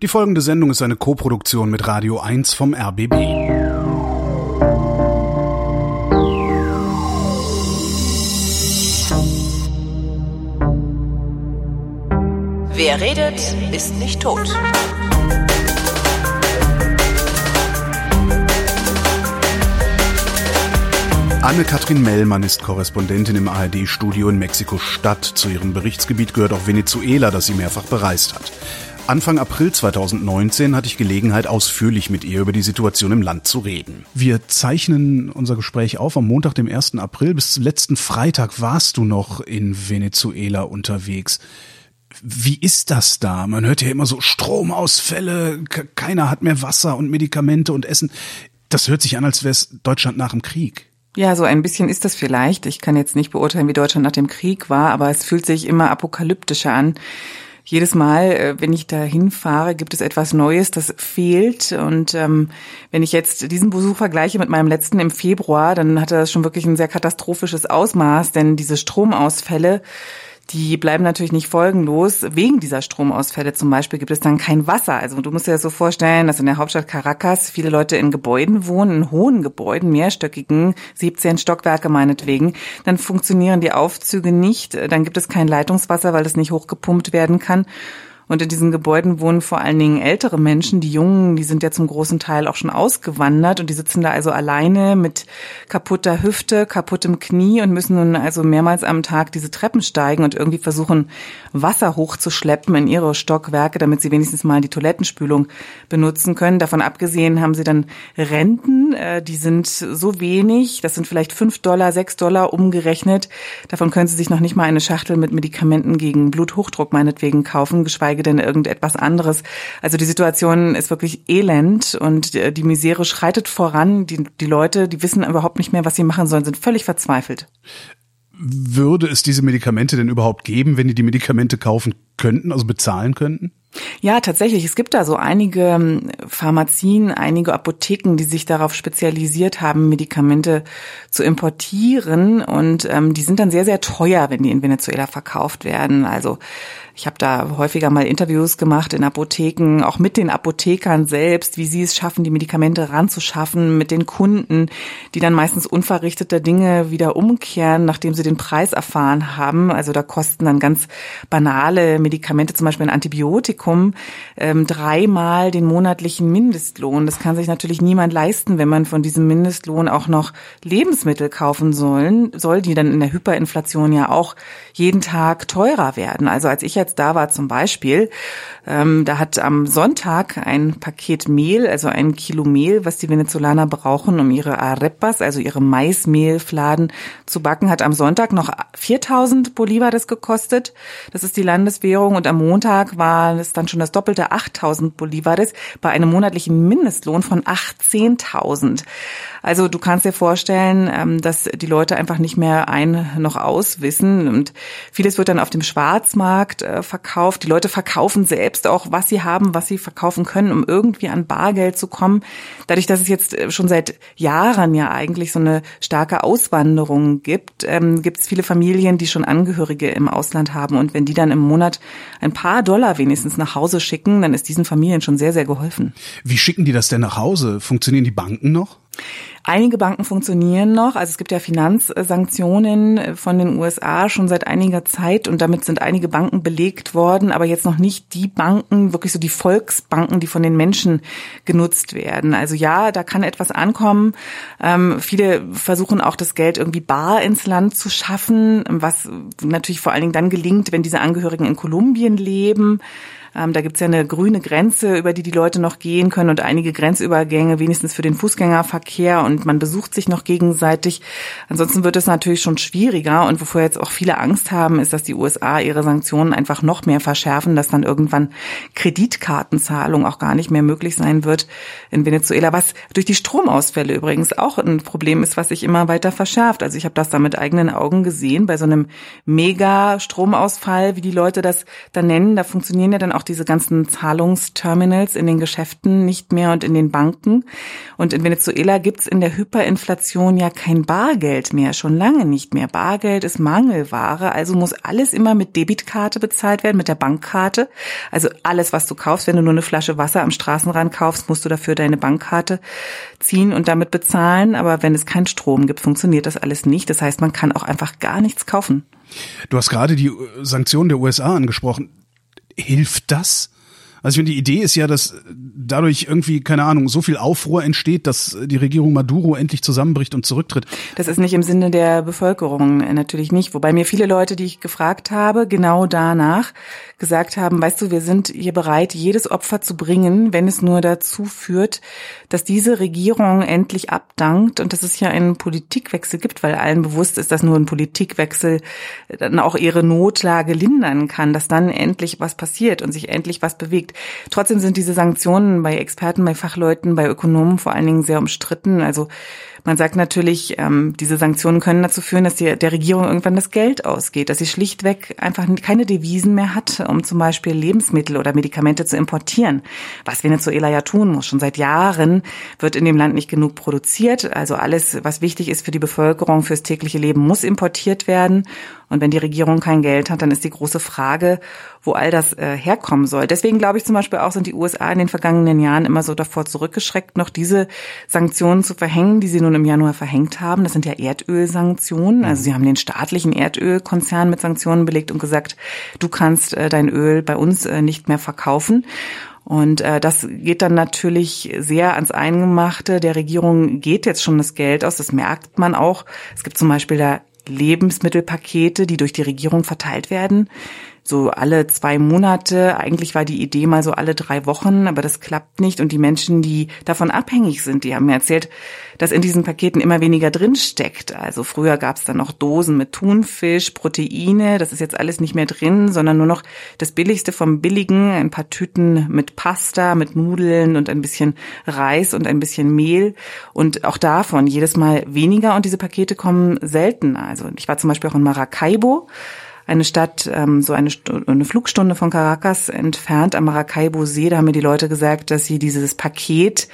Die folgende Sendung ist eine Koproduktion mit Radio 1 vom RBB. Wer redet, ist nicht tot. Anne-Kathrin Mellmann ist Korrespondentin im ARD-Studio in Mexiko-Stadt. Zu ihrem Berichtsgebiet gehört auch Venezuela, das sie mehrfach bereist hat. Anfang April 2019 hatte ich Gelegenheit, ausführlich mit ihr über die Situation im Land zu reden. Wir zeichnen unser Gespräch auf am Montag, dem 1. April. Bis letzten Freitag warst du noch in Venezuela unterwegs. Wie ist das da? Man hört ja immer so Stromausfälle, keiner hat mehr Wasser und Medikamente und Essen. Das hört sich an, als wäre es Deutschland nach dem Krieg. Ja, so ein bisschen ist das vielleicht. Ich kann jetzt nicht beurteilen, wie Deutschland nach dem Krieg war, aber es fühlt sich immer apokalyptischer an. Jedes Mal, äh, wenn ich da hinfahre, gibt es etwas Neues, das fehlt. Und ähm, wenn ich jetzt diesen Besuch vergleiche mit meinem letzten im Februar, dann hatte das schon wirklich ein sehr katastrophisches Ausmaß, denn diese Stromausfälle, die bleiben natürlich nicht folgenlos. Wegen dieser Stromausfälle zum Beispiel gibt es dann kein Wasser. Also du musst dir das so vorstellen, dass in der Hauptstadt Caracas viele Leute in Gebäuden wohnen, in hohen Gebäuden, mehrstöckigen, 17 Stockwerke meinetwegen. Dann funktionieren die Aufzüge nicht. Dann gibt es kein Leitungswasser, weil es nicht hochgepumpt werden kann. Und in diesen Gebäuden wohnen vor allen Dingen ältere Menschen. Die Jungen, die sind ja zum großen Teil auch schon ausgewandert und die sitzen da also alleine mit kaputter Hüfte, kaputtem Knie und müssen nun also mehrmals am Tag diese Treppen steigen und irgendwie versuchen, Wasser hochzuschleppen in ihre Stockwerke, damit sie wenigstens mal die Toilettenspülung benutzen können. Davon abgesehen haben sie dann Renten, äh, die sind so wenig, das sind vielleicht fünf Dollar, sechs Dollar umgerechnet. Davon können sie sich noch nicht mal eine Schachtel mit Medikamenten gegen Bluthochdruck meinetwegen kaufen, geschweige geschweige denn irgendetwas anderes. Also die Situation ist wirklich elend und die Misere schreitet voran. Die, die Leute, die wissen überhaupt nicht mehr, was sie machen sollen, sind völlig verzweifelt. Würde es diese Medikamente denn überhaupt geben, wenn die die Medikamente kaufen könnten, also bezahlen könnten? Ja, tatsächlich. Es gibt da so einige ähm, Pharmazien, einige Apotheken, die sich darauf spezialisiert haben, Medikamente zu importieren. Und ähm, die sind dann sehr, sehr teuer, wenn die in Venezuela verkauft werden. Also ich habe da häufiger mal Interviews gemacht in Apotheken, auch mit den Apothekern selbst, wie sie es schaffen, die Medikamente ranzuschaffen, mit den Kunden, die dann meistens unverrichtete Dinge wieder umkehren, nachdem sie den Preis erfahren haben. Also da kosten dann ganz banale Medikamente, zum Beispiel ein Antibiotikum, ähm, dreimal den monatlichen Mindestlohn. Das kann sich natürlich niemand leisten, wenn man von diesem Mindestlohn auch noch Lebensmittel kaufen sollen, soll, die dann in der Hyperinflation ja auch jeden Tag teurer werden. Also als ich jetzt da war zum Beispiel, ähm, da hat am Sonntag ein Paket Mehl, also ein Kilo Mehl, was die Venezolaner brauchen, um ihre Arepas, also ihre Maismehlfladen zu backen, hat am Sonntag noch 4000 Bolivares gekostet. Das ist die Landeswährung. Und am Montag war es dann schon das doppelte 8000 Bolivares bei einem monatlichen Mindestlohn von 18.000. Also du kannst dir vorstellen, ähm, dass die Leute einfach nicht mehr ein noch aus wissen und vieles wird dann auf dem Schwarzmarkt äh, verkauft. Die Leute verkaufen selbst auch, was sie haben, was sie verkaufen können, um irgendwie an Bargeld zu kommen. Dadurch, dass es jetzt äh, schon seit Jahren ja eigentlich so eine starke Auswanderung gibt, ähm, gibt es viele Familien, die schon Angehörige im Ausland haben und wenn die dann im Monat ein paar Dollar wenigstens nach Hause schicken, dann ist diesen Familien schon sehr, sehr geholfen. Wie schicken die das denn nach Hause? Funktionieren die Banken noch? Einige Banken funktionieren noch. Also es gibt ja Finanzsanktionen von den USA schon seit einiger Zeit und damit sind einige Banken belegt worden, aber jetzt noch nicht die Banken, wirklich so die Volksbanken, die von den Menschen genutzt werden. Also ja, da kann etwas ankommen. Ähm, viele versuchen auch das Geld irgendwie bar ins Land zu schaffen, was natürlich vor allen Dingen dann gelingt, wenn diese Angehörigen in Kolumbien leben. Ähm, da gibt's ja eine grüne Grenze, über die die Leute noch gehen können und einige Grenzübergänge, wenigstens für den Fußgängerverkehr und man besucht sich noch gegenseitig. Ansonsten wird es natürlich schon schwieriger und wovor jetzt auch viele Angst haben, ist, dass die USA ihre Sanktionen einfach noch mehr verschärfen, dass dann irgendwann Kreditkartenzahlung auch gar nicht mehr möglich sein wird in Venezuela, was durch die Stromausfälle übrigens auch ein Problem ist, was sich immer weiter verschärft. Also ich habe das da mit eigenen Augen gesehen bei so einem Mega-Stromausfall, wie die Leute das dann nennen. Da funktionieren ja dann auch diese ganzen Zahlungsterminals in den Geschäften nicht mehr und in den Banken. Und in Venezuela gibt's in der Hyperinflation ja kein Bargeld mehr, schon lange nicht mehr. Bargeld ist Mangelware, also muss alles immer mit Debitkarte bezahlt werden, mit der Bankkarte. Also alles, was du kaufst, wenn du nur eine Flasche Wasser am Straßenrand kaufst, musst du dafür deine Bankkarte ziehen und damit bezahlen. Aber wenn es keinen Strom gibt, funktioniert das alles nicht. Das heißt, man kann auch einfach gar nichts kaufen. Du hast gerade die Sanktionen der USA angesprochen. Hilft das? Also ich finde, die Idee ist ja, dass dadurch irgendwie, keine Ahnung, so viel Aufruhr entsteht, dass die Regierung Maduro endlich zusammenbricht und zurücktritt. Das ist nicht im Sinne der Bevölkerung, äh, natürlich nicht. Wobei mir viele Leute, die ich gefragt habe, genau danach gesagt haben, weißt du, wir sind hier bereit, jedes Opfer zu bringen, wenn es nur dazu führt, dass diese Regierung endlich abdankt und dass es hier einen Politikwechsel gibt, weil allen bewusst ist, dass nur ein Politikwechsel dann auch ihre Notlage lindern kann, dass dann endlich was passiert und sich endlich was bewegt. Trotzdem sind diese Sanktionen bei Experten, bei Fachleuten, bei Ökonomen vor allen Dingen sehr umstritten. Also man sagt natürlich, ähm, diese Sanktionen können dazu führen, dass die, der Regierung irgendwann das Geld ausgeht, dass sie schlichtweg einfach keine Devisen mehr hat, um zum Beispiel Lebensmittel oder Medikamente zu importieren. Was Venezuela ja tun muss. Schon seit Jahren wird in dem Land nicht genug produziert. Also alles, was wichtig ist für die Bevölkerung, fürs tägliche Leben, muss importiert werden. Und wenn die Regierung kein Geld hat, dann ist die große Frage, wo all das äh, herkommen soll. Deswegen glaube ich zum Beispiel auch, sind die USA in den vergangenen Jahren immer so davor zurückgeschreckt, noch diese Sanktionen zu verhängen, die sie nun im Januar verhängt haben. Das sind ja Erdölsanktionen. Also sie haben den staatlichen Erdölkonzern mit Sanktionen belegt und gesagt, du kannst äh, dein Öl bei uns äh, nicht mehr verkaufen. Und äh, das geht dann natürlich sehr ans Eingemachte. Der Regierung geht jetzt schon das Geld aus, das merkt man auch. Es gibt zum Beispiel da Lebensmittelpakete, die durch die Regierung verteilt werden so alle zwei Monate. Eigentlich war die Idee mal so alle drei Wochen, aber das klappt nicht. Und die Menschen, die davon abhängig sind, die haben mir erzählt, dass in diesen Paketen immer weniger drin steckt. Also früher gab es dann noch Dosen mit Thunfisch, Proteine. Das ist jetzt alles nicht mehr drin, sondern nur noch das Billigste vom Billigen. Ein paar Tüten mit Pasta, mit Nudeln und ein bisschen Reis und ein bisschen Mehl. Und auch davon jedes Mal weniger. Und diese Pakete kommen selten. Also ich war zum Beispiel auch in Maracaibo eine Stadt, ähm, so eine, eine Flugstunde von Caracas entfernt am Maracaibo See. Da haben mir die Leute gesagt, dass sie dieses Paket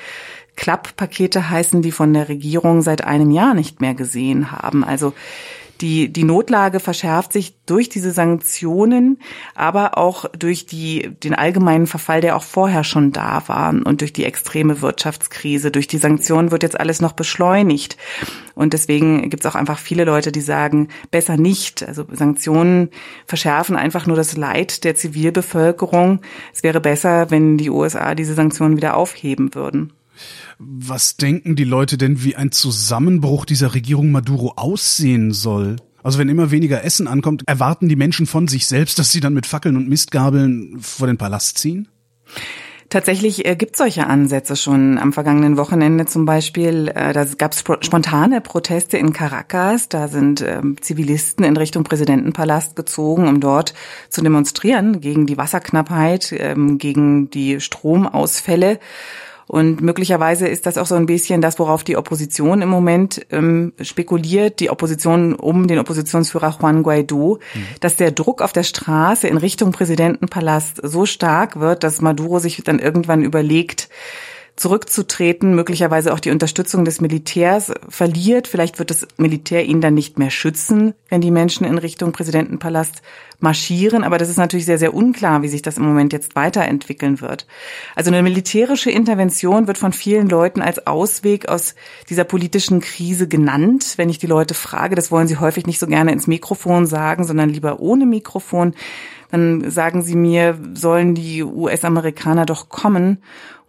Klapp-Pakete heißen, die von der Regierung seit einem Jahr nicht mehr gesehen haben. Also die, die Notlage verschärft sich durch diese Sanktionen, aber auch durch die, den allgemeinen Verfall, der auch vorher schon da war und durch die extreme Wirtschaftskrise. Durch die Sanktionen wird jetzt alles noch beschleunigt. Und deswegen gibt es auch einfach viele Leute, die sagen, besser nicht. Also Sanktionen verschärfen einfach nur das Leid der Zivilbevölkerung. Es wäre besser, wenn die USA diese Sanktionen wieder aufheben würden. Was denken die Leute denn, wie ein Zusammenbruch dieser Regierung Maduro aussehen soll? Also wenn immer weniger Essen ankommt, erwarten die Menschen von sich selbst, dass sie dann mit Fackeln und Mistgabeln vor den Palast ziehen? Tatsächlich äh, gibt solche Ansätze schon. Am vergangenen Wochenende zum Beispiel, äh, da gab es spontane Proteste in Caracas. Da sind äh, Zivilisten in Richtung Präsidentenpalast gezogen, um dort zu demonstrieren gegen die Wasserknappheit, ähm, gegen die Stromausfälle. Und möglicherweise ist das auch so ein bisschen das, worauf die Opposition im Moment ähm, spekuliert, die Opposition um den Oppositionsführer Juan Guaido, mhm. dass der Druck auf der Straße in Richtung Präsidentenpalast so stark wird, dass Maduro sich dann irgendwann überlegt, zurückzutreten, möglicherweise auch die Unterstützung des Militärs verliert. Vielleicht wird das Militär ihn dann nicht mehr schützen, wenn die Menschen in Richtung Präsidentenpalast marschieren. Aber das ist natürlich sehr, sehr unklar, wie sich das im Moment jetzt weiterentwickeln wird. Also eine militärische Intervention wird von vielen Leuten als Ausweg aus dieser politischen Krise genannt. Wenn ich die Leute frage, das wollen sie häufig nicht so gerne ins Mikrofon sagen, sondern lieber ohne Mikrofon, dann sagen sie mir, sollen die US-Amerikaner doch kommen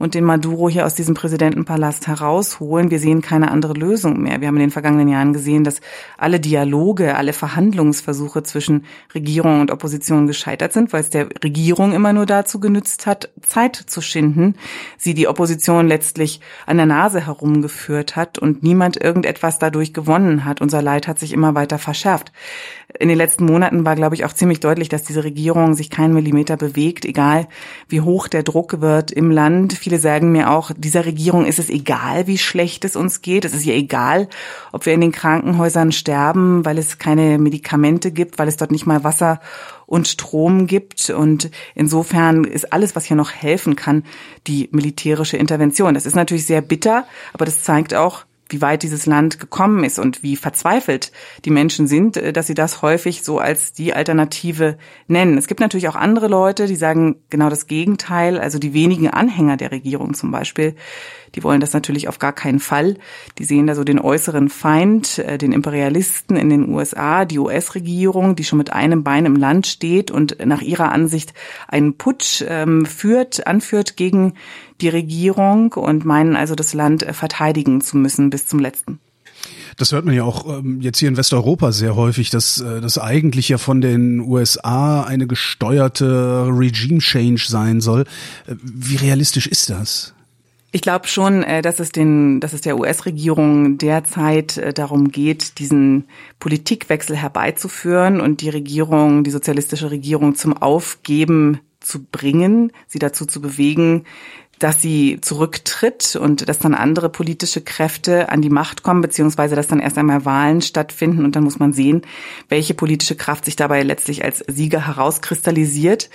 und den Maduro hier aus diesem Präsidentenpalast herausholen. Wir sehen keine andere Lösung mehr. Wir haben in den vergangenen Jahren gesehen, dass alle Dialoge, alle Verhandlungsversuche zwischen Regierung und Opposition gescheitert sind, weil es der Regierung immer nur dazu genützt hat, Zeit zu schinden, sie die Opposition letztlich an der Nase herumgeführt hat und niemand irgendetwas dadurch gewonnen hat. Unser Leid hat sich immer weiter verschärft. In den letzten Monaten war, glaube ich, auch ziemlich deutlich, dass diese Regierung sich keinen Millimeter bewegt, egal wie hoch der Druck wird im Land. Viele sagen mir auch, dieser Regierung ist es egal, wie schlecht es uns geht. Es ist ihr egal, ob wir in den Krankenhäusern sterben, weil es keine Medikamente gibt, weil es dort nicht mal Wasser und Strom gibt. Und insofern ist alles, was hier noch helfen kann, die militärische Intervention. Das ist natürlich sehr bitter, aber das zeigt auch, wie weit dieses Land gekommen ist und wie verzweifelt die Menschen sind, äh, dass sie das häufig so als die Alternative nennen. Es gibt natürlich auch andere Leute, die sagen genau das Gegenteil, also die wenigen Anhänger der Regierung zum Beispiel, die wollen das natürlich auf gar keinen Fall. Die sehen da so den äußeren Feind, äh, den Imperialisten in den USA, die US-Regierung, die schon mit einem Bein im Land steht und nach ihrer Ansicht einen Putsch ähm, führt, anführt gegen die Regierung und meinen also das Land äh, verteidigen zu müssen bis zum letzten. Das hört man ja auch ähm, jetzt hier in Westeuropa sehr häufig, dass äh, das eigentlich ja von den USA eine gesteuerte Regime Change sein soll. Äh, wie realistisch ist das? Ich glaube schon, dass es den, dass es der US-Regierung derzeit darum geht, diesen Politikwechsel herbeizuführen und die Regierung, die sozialistische Regierung zum Aufgeben zu bringen, sie dazu zu bewegen, dass sie zurücktritt und dass dann andere politische Kräfte an die Macht kommen, beziehungsweise dass dann erst einmal Wahlen stattfinden und dann muss man sehen, welche politische Kraft sich dabei letztlich als Sieger herauskristallisiert.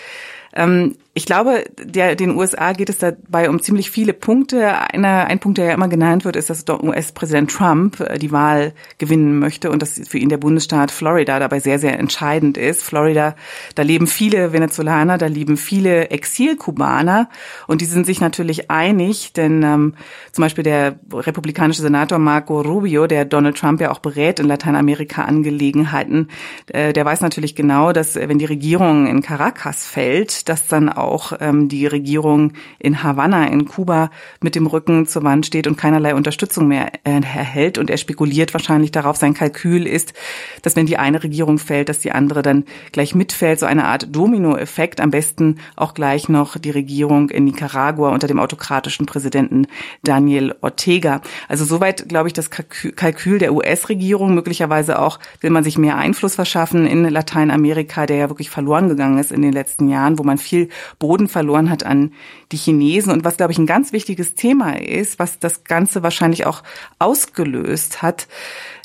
Ähm, ich glaube, der, den USA geht es dabei um ziemlich viele Punkte. Einer, ein Punkt, der ja immer genannt wird, ist, dass US-Präsident Trump äh, die Wahl gewinnen möchte und dass für ihn der Bundesstaat Florida dabei sehr, sehr entscheidend ist. Florida, da leben viele Venezolaner, da leben viele Exilkubaner und die sind sich natürlich einig, denn ähm, zum Beispiel der republikanische Senator Marco Rubio, der Donald Trump ja auch berät in Lateinamerika-Angelegenheiten, äh, der weiß natürlich genau, dass äh, wenn die Regierung in Caracas fällt, dass dann auch ähm, die Regierung in Havanna in Kuba mit dem Rücken zur Wand steht und keinerlei Unterstützung mehr äh, erhält. Und er spekuliert wahrscheinlich darauf, sein Kalkül ist, dass wenn die eine Regierung fällt, dass die andere dann gleich mitfällt. So eine Art Dominoeffekt. Am besten auch gleich noch die Regierung in Nicaragua unter dem autokratischen Präsidenten Daniel Ortega. Also soweit, glaube ich, das Kalkül der US-Regierung. Möglicherweise auch will man sich mehr Einfluss verschaffen in Lateinamerika, der ja wirklich verloren gegangen ist in den letzten Jahren, wo man viel Boden verloren hat an die Chinesen. Und was, glaube ich, ein ganz wichtiges Thema ist, was das Ganze wahrscheinlich auch ausgelöst hat,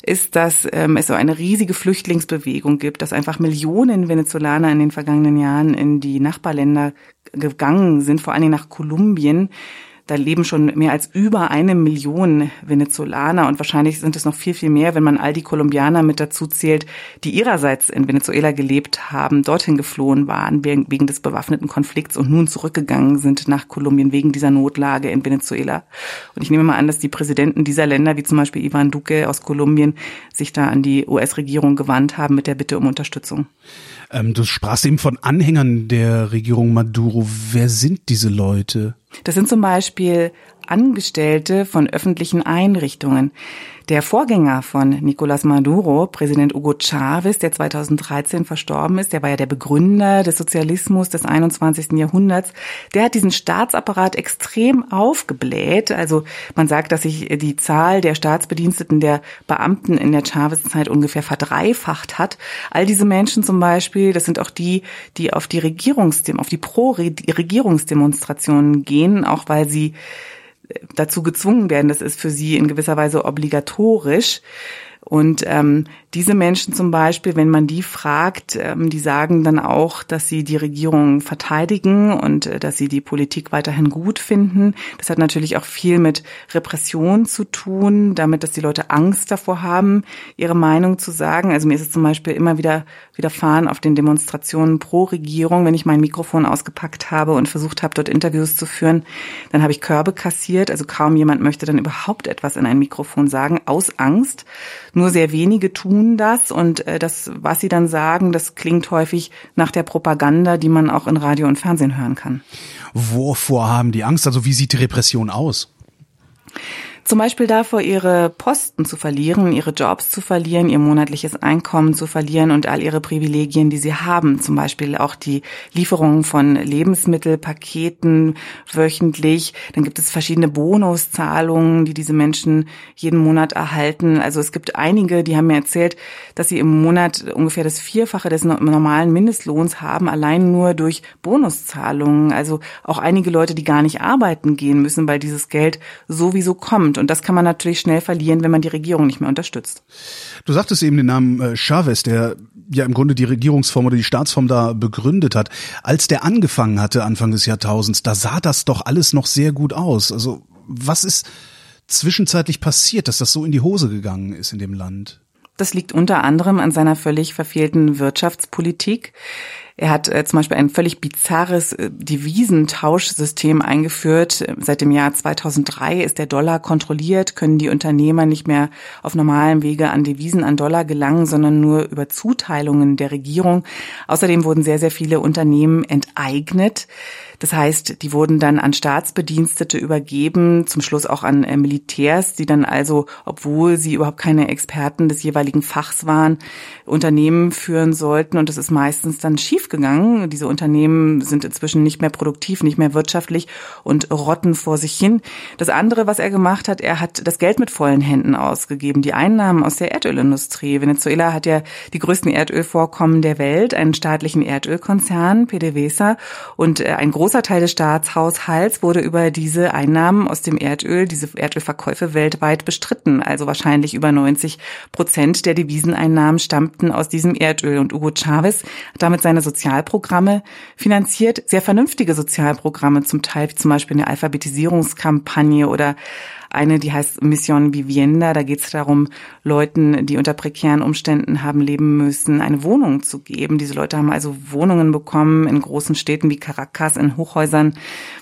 ist, dass ähm, es so eine riesige Flüchtlingsbewegung gibt, dass einfach Millionen Venezolaner in den vergangenen Jahren in die Nachbarländer gegangen sind, vor allen Dingen nach Kolumbien, da leben schon mehr als über eine Million Venezolaner und wahrscheinlich sind es noch viel, viel mehr, wenn man all die Kolumbianer mit dazu zählt, die ihrerseits in Venezuela gelebt haben, dorthin geflohen waren wegen des bewaffneten Konflikts und nun zurückgegangen sind nach Kolumbien wegen dieser Notlage in Venezuela. Und ich nehme mal an, dass die Präsidenten dieser Länder, wie zum Beispiel Ivan Duque aus Kolumbien, sich da an die US-Regierung gewandt haben mit der Bitte um Unterstützung. Ähm, du sprachst eben von Anhängern der Regierung Maduro. Wer sind diese Leute? Das sind zum Beispiel Angestellte von öffentlichen Einrichtungen. Der Vorgänger von Nicolás Maduro, Präsident Hugo Chavez, der 2013 verstorben ist, der war ja der Begründer des Sozialismus des 21. Jahrhunderts, der hat diesen Staatsapparat extrem aufgebläht. Also man sagt, dass sich die Zahl der Staatsbediensteten, der Beamten in der Chavez-Zeit ungefähr verdreifacht hat. All diese Menschen zum Beispiel, das sind auch die, die auf die Regierungsdem auf die Pro-Regierungsdemonstrationen gehen, auch weil sie dazu gezwungen werden. Das ist für sie in gewisser Weise obligatorisch. Und ähm, diese Menschen zum Beispiel, wenn man die fragt, ähm, die sagen dann auch, dass sie die Regierung verteidigen und äh, dass sie die Politik weiterhin gut finden. Das hat natürlich auch viel mit Repression zu tun, damit, dass die Leute Angst davor haben, ihre Meinung zu sagen. Also mir ist es zum Beispiel immer wieder widerfahren auf den Demonstrationen pro Regierung, wenn ich mein Mikrofon ausgepackt habe und versucht habe, dort Interviews zu führen, dann habe ich Körbe kassiert. Also kaum jemand möchte dann überhaupt etwas in ein Mikrofon sagen, aus Angst. Nur sehr wenige tun das und äh, das, was sie dann sagen, das klingt häufig nach der Propaganda, die man auch in Radio und Fernsehen hören kann. Wovor haben die Angst? Also wie sieht die Repression aus? Zum Beispiel davor, ihre Posten zu verlieren, ihre Jobs zu verlieren, ihr monatliches Einkommen zu verlieren und all ihre Privilegien, die sie haben. Zum Beispiel auch die Lieferung von Lebensmittelpaketen wöchentlich. Dann gibt es verschiedene Bonuszahlungen, die diese Menschen jeden Monat erhalten. Also es gibt einige, die haben mir erzählt, dass sie im Monat ungefähr das Vierfache des normalen Mindestlohns haben, allein nur durch Bonuszahlungen. Also auch einige Leute, die gar nicht arbeiten gehen müssen, weil dieses Geld sowieso kommt. Und das kann man natürlich schnell verlieren, wenn man die Regierung nicht mehr unterstützt. Du sagtest eben den Namen äh, Chavez, der ja im Grunde die Regierungsform oder die Staatsform da begründet hat. Als der angefangen hatte Anfang des Jahrtausends, da sah das doch alles noch sehr gut aus. Also was ist zwischenzeitlich passiert, dass das so in die Hose gegangen ist in dem Land? Das liegt unter anderem an seiner völlig verfehlten Wirtschaftspolitik. Er hat äh, zum Beispiel ein völlig bizarres äh, Devisentauschsystem eingeführt. Seit dem Jahr 2003 ist der Dollar kontrolliert, können die Unternehmer nicht mehr auf normalem Wege an Devisen, an Dollar gelangen, sondern nur über Zuteilungen der Regierung. Außerdem wurden sehr, sehr viele Unternehmen enteignet. Das heißt, die wurden dann an Staatsbedienstete übergeben, zum Schluss auch an äh, Militärs, die dann also, obwohl sie überhaupt keine Experten des jeweiligen Fachs waren, Unternehmen führen sollten. Und das ist meistens dann schiefgegangen. Diese Unternehmen sind inzwischen nicht mehr produktiv, nicht mehr wirtschaftlich und rotten vor sich hin. Das andere, was er gemacht hat, er hat das Geld mit vollen Händen ausgegeben. Die Einnahmen aus der Erdölindustrie. Venezuela hat ja die größten Erdölvorkommen der Welt, einen staatlichen Erdölkonzern, PDVSA, und äh, ein großer Teil des Staatshaushalts wurde über diese Einnahmen aus dem Erdöl, diese Erdölverkäufe weltweit bestritten. Also wahrscheinlich über 90 Prozent der Deviseneinnahmen stammten aus diesem Erdöl. Und Hugo Chavez hat damit seine Sozialprogramme finanziert, sehr vernünftige Sozialprogramme, zum Teil wie zum Beispiel eine Alphabetisierungskampagne oder eine, die heißt Mission Vivienda. Da geht es darum, Leuten, die unter prekären Umständen haben leben müssen, eine Wohnung zu geben. Diese Leute haben also Wohnungen bekommen in großen Städten wie Caracas, in Hochhäusern,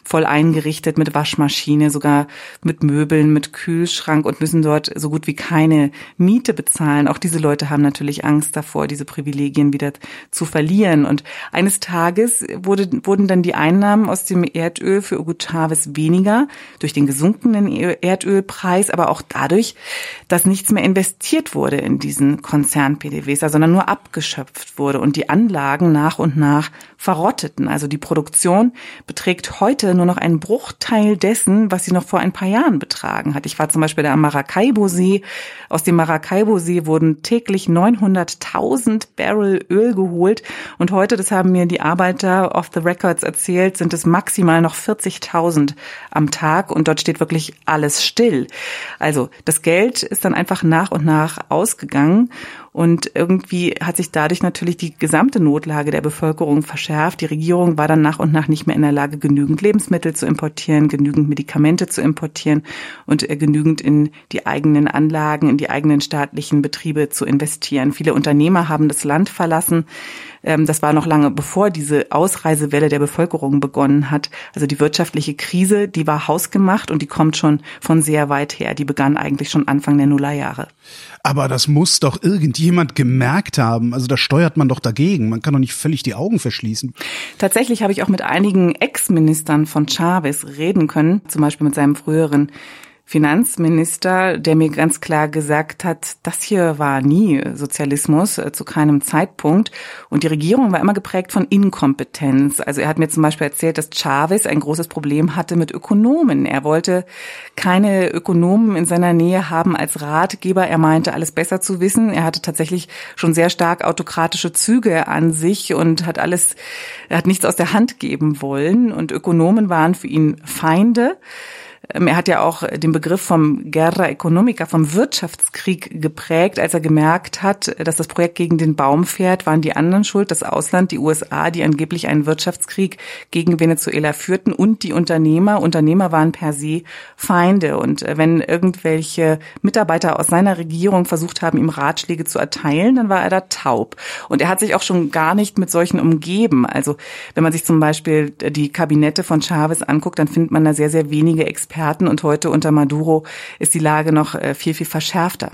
voll eingerichtet mit Waschmaschine, sogar mit Möbeln, mit Kühlschrank und müssen dort so gut wie keine Miete bezahlen. Auch diese Leute haben natürlich Angst davor, diese Privilegien wieder zu verlieren. Und eines Tages wurde, wurden dann die Einnahmen aus dem Erdöl für Hugo Chavez weniger durch den gesunkenen Erdöl Erdölpreis, aber auch dadurch, dass nichts mehr investiert wurde in diesen Konzern PDVSA, sondern nur abgeschöpft wurde und die Anlagen nach und nach verrotteten. Also die Produktion beträgt heute nur noch einen Bruchteil dessen, was sie noch vor ein paar Jahren betragen hat. Ich war zum Beispiel da am Maracaibo-See. Aus dem Maracaibo-See wurden täglich 900.000 Barrel Öl geholt und heute, das haben mir die Arbeiter of the Records erzählt, sind es maximal noch 40.000 am Tag und dort steht wirklich alles still. Also das Geld ist dann einfach nach und nach ausgegangen und irgendwie hat sich dadurch natürlich die gesamte Notlage der Bevölkerung verschärft. Die Regierung war dann nach und nach nicht mehr in der Lage, genügend Lebensmittel zu importieren, genügend Medikamente zu importieren und äh, genügend in die eigenen Anlagen, in die eigenen staatlichen Betriebe zu investieren. Viele Unternehmer haben das Land verlassen. Ähm, das war noch lange bevor diese Ausreisewelle der Bevölkerung begonnen hat. Also die wirtschaftliche Krise, die war hausgemacht und die kommt schon von sehr weit her. Die begann eigentlich schon Anfang der Nullerjahre. Aber das muss doch irgendjemand gemerkt haben. Also da steuert man doch dagegen. Man kann doch nicht völlig die Augen verschließen. Tatsächlich habe ich auch mit einigen Ex-Ministern von Chavez reden können, zum Beispiel mit seinem früheren Finanzminister, der mir ganz klar gesagt hat, das hier war nie Sozialismus, äh, zu keinem Zeitpunkt. Und die Regierung war immer geprägt von Inkompetenz. Also er hat mir zum Beispiel erzählt, dass Chavez ein großes Problem hatte mit Ökonomen. Er wollte keine Ökonomen in seiner Nähe haben als Ratgeber. Er meinte, alles besser zu wissen. Er hatte tatsächlich schon sehr stark autokratische Züge an sich und hat alles, er hat nichts aus der Hand geben wollen. Und Ökonomen waren für ihn Feinde. Ähm, er hat ja auch den Begriff vom Guerra Economica, vom Wirtschaftskrieg geprägt. Als er gemerkt hat, dass das Projekt gegen den Baum fährt, waren die anderen schuld, das Ausland, die USA, die angeblich einen Wirtschaftskrieg gegen Venezuela führten und die Unternehmer. Unternehmer waren per se Feinde. Und äh, wenn irgendwelche Mitarbeiter aus seiner Regierung versucht haben, ihm Ratschläge zu erteilen, dann war er da taub. Und er hat sich auch schon gar nicht mit solchen umgeben. Also wenn man sich zum Beispiel die Kabinette von Chavez anguckt, dann findet man da sehr, sehr wenige Experten Experten und heute unter Maduro ist die Lage noch äh, viel, viel verschärfter.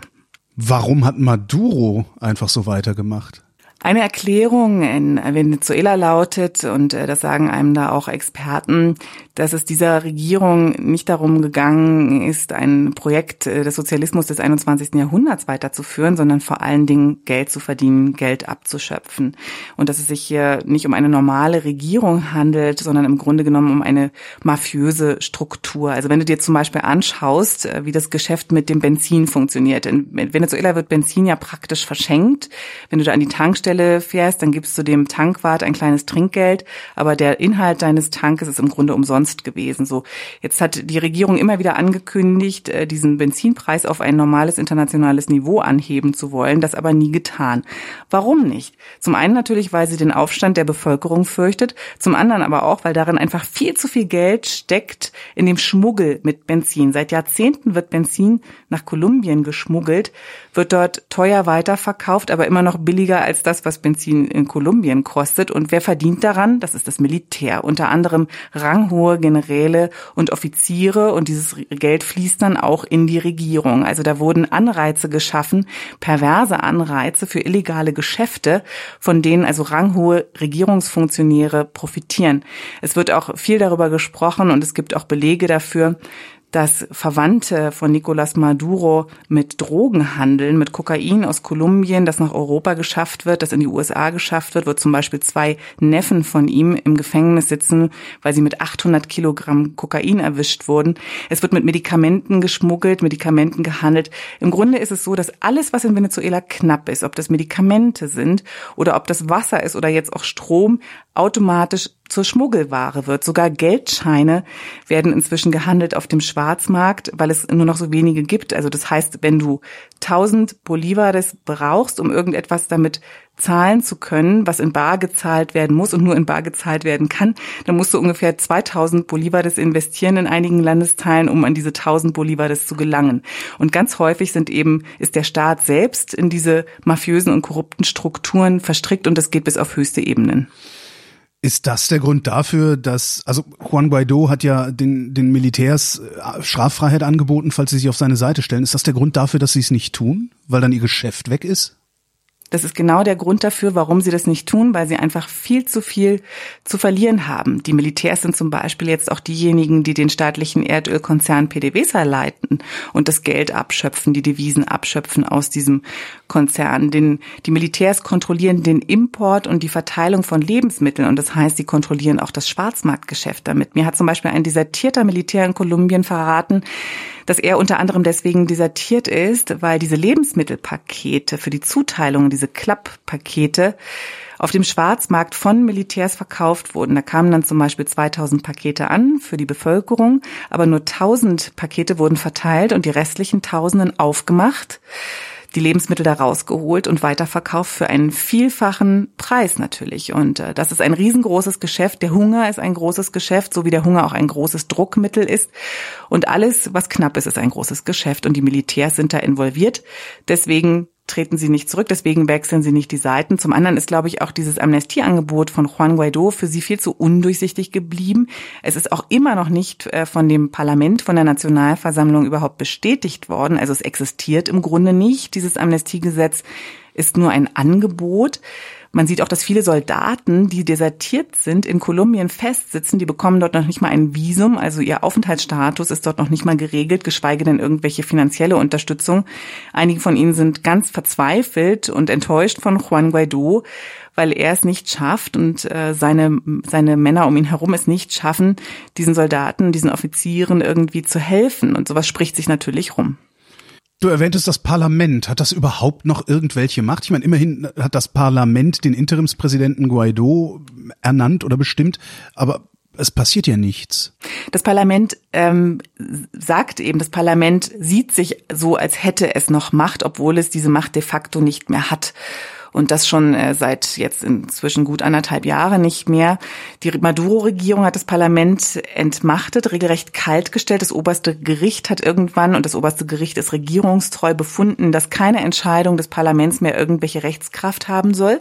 Warum hat Maduro einfach so weitergemacht? Eine Erklärung in Venezuela lautet, und äh, das sagen einem da auch Experten, dass es dieser Regierung nicht darum gegangen ist, ein Projekt äh, des Sozialismus des 21. Jahrhunderts weiterzuführen, sondern vor allen Dingen Geld zu verdienen, Geld abzuschöpfen. Und dass es sich hier nicht um eine normale Regierung handelt, sondern im Grunde genommen um eine mafiöse Struktur. Also wenn du dir zum Beispiel anschaust, äh, wie das Geschäft mit dem Benzin funktioniert. In Venezuela wird Benzin ja praktisch verschenkt. Wenn du da an die Tankstelle fährst, dann gibst du dem Tankwart ein kleines Trinkgeld, aber der Inhalt deines Tankes ist im Grunde umsonst gewesen. So, jetzt hat die Regierung immer wieder angekündigt, äh, diesen Benzinpreis auf ein normales internationales Niveau anheben zu wollen, das aber nie getan. Warum nicht? Zum einen natürlich, weil sie den Aufstand der Bevölkerung fürchtet, zum anderen aber auch, weil darin einfach viel zu viel Geld steckt in dem Schmuggel mit Benzin. Seit Jahrzehnten wird Benzin nach Kolumbien geschmuggelt, wird dort teuer weiterverkauft, aber immer noch billiger als das, was Benzin in Kolumbien kostet. Und wer verdient daran? Das ist das Militär. Unter anderem ranghohe Generäle und Offiziere. Und dieses Geld fließt dann auch in die Regierung. Also da wurden Anreize geschaffen, perverse Anreize für illegale Geschäfte, von denen also ranghohe Regierungsfunktionäre profitieren. Es wird auch viel darüber gesprochen und es gibt auch Belege dafür, dass Verwandte von Nicolas Maduro mit Drogen handeln, mit Kokain aus Kolumbien, das nach Europa geschafft wird, das in die USA geschafft wird, wo zum Beispiel zwei Neffen von ihm im Gefängnis sitzen, weil sie mit 800 Kilogramm Kokain erwischt wurden. Es wird mit Medikamenten geschmuggelt, Medikamenten gehandelt. Im Grunde ist es so, dass alles, was in Venezuela knapp ist, ob das Medikamente sind oder ob das Wasser ist oder jetzt auch Strom, automatisch zur Schmuggelware wird. Sogar Geldscheine werden inzwischen gehandelt auf dem Schwarzmarkt, weil es nur noch so wenige gibt. Also das heißt, wenn du 1000 Bolivares brauchst, um irgendetwas damit zahlen zu können, was in Bar gezahlt werden muss und nur in Bar gezahlt werden kann, dann musst du ungefähr 2000 Bolivares investieren in einigen Landesteilen, um an diese 1000 Bolivares zu gelangen. Und ganz häufig sind eben, ist der Staat selbst in diese mafiösen und korrupten Strukturen verstrickt und das geht bis auf höchste Ebenen. Ist das der Grund dafür, dass, also Juan Guaido hat ja den, den Militärs äh, Straffreiheit angeboten, falls sie sich auf seine Seite stellen. Ist das der Grund dafür, dass sie es nicht tun? Weil dann ihr Geschäft weg ist? Das ist genau der Grund dafür, warum sie das nicht tun, weil sie einfach viel zu viel zu verlieren haben. Die Militärs sind zum Beispiel jetzt auch diejenigen, die den staatlichen Erdölkonzern PDVSA leiten und das Geld abschöpfen, die Devisen abschöpfen aus diesem Konzern. Den, die Militärs kontrollieren den Import und die Verteilung von Lebensmitteln und das heißt, sie kontrollieren auch das Schwarzmarktgeschäft damit. Mir hat zum Beispiel ein desertierter Militär in Kolumbien verraten, dass er unter anderem deswegen desertiert ist, weil diese Lebensmittelpakete für die Zuteilung, diese Klapppakete, auf dem Schwarzmarkt von Militärs verkauft wurden. Da kamen dann zum Beispiel 2000 Pakete an für die Bevölkerung, aber nur 1000 Pakete wurden verteilt und die restlichen Tausenden aufgemacht die Lebensmittel da rausgeholt und weiterverkauft für einen vielfachen Preis natürlich. Und äh, das ist ein riesengroßes Geschäft. Der Hunger ist ein großes Geschäft, so wie der Hunger auch ein großes Druckmittel ist. Und alles, was knapp ist, ist ein großes Geschäft. Und die Militärs sind da involviert. Deswegen treten sie nicht zurück, deswegen wechseln sie nicht die Seiten. Zum anderen ist, glaube ich, auch dieses Amnestieangebot von Juan Guaido für sie viel zu undurchsichtig geblieben. Es ist auch immer noch nicht äh, von dem Parlament, von der Nationalversammlung überhaupt bestätigt worden. Also es existiert im Grunde nicht. Dieses Amnestiegesetz ist nur ein Angebot. Man sieht auch, dass viele Soldaten, die desertiert sind, in Kolumbien festsitzen. Die bekommen dort noch nicht mal ein Visum, also ihr Aufenthaltsstatus ist dort noch nicht mal geregelt, geschweige denn irgendwelche finanzielle Unterstützung. Einige von ihnen sind ganz verzweifelt und enttäuscht von Juan Guaido, weil er es nicht schafft und äh, seine, seine Männer um ihn herum es nicht schaffen, diesen Soldaten, diesen Offizieren irgendwie zu helfen. Und sowas spricht sich natürlich rum. Du erwähntest das Parlament. Hat das überhaupt noch irgendwelche Macht? Ich meine, immerhin hat das Parlament den Interimspräsidenten Guaido ernannt oder bestimmt, aber es passiert ja nichts. Das Parlament ähm, sagt eben, das Parlament sieht sich so, als hätte es noch Macht, obwohl es diese Macht de facto nicht mehr hat und das schon äh, seit jetzt inzwischen gut anderthalb Jahre nicht mehr. Die Maduro-Regierung hat das Parlament entmachtet, regelrecht kaltgestellt. Das oberste Gericht hat irgendwann, und das oberste Gericht ist regierungstreu befunden, dass keine Entscheidung des Parlaments mehr irgendwelche Rechtskraft haben soll.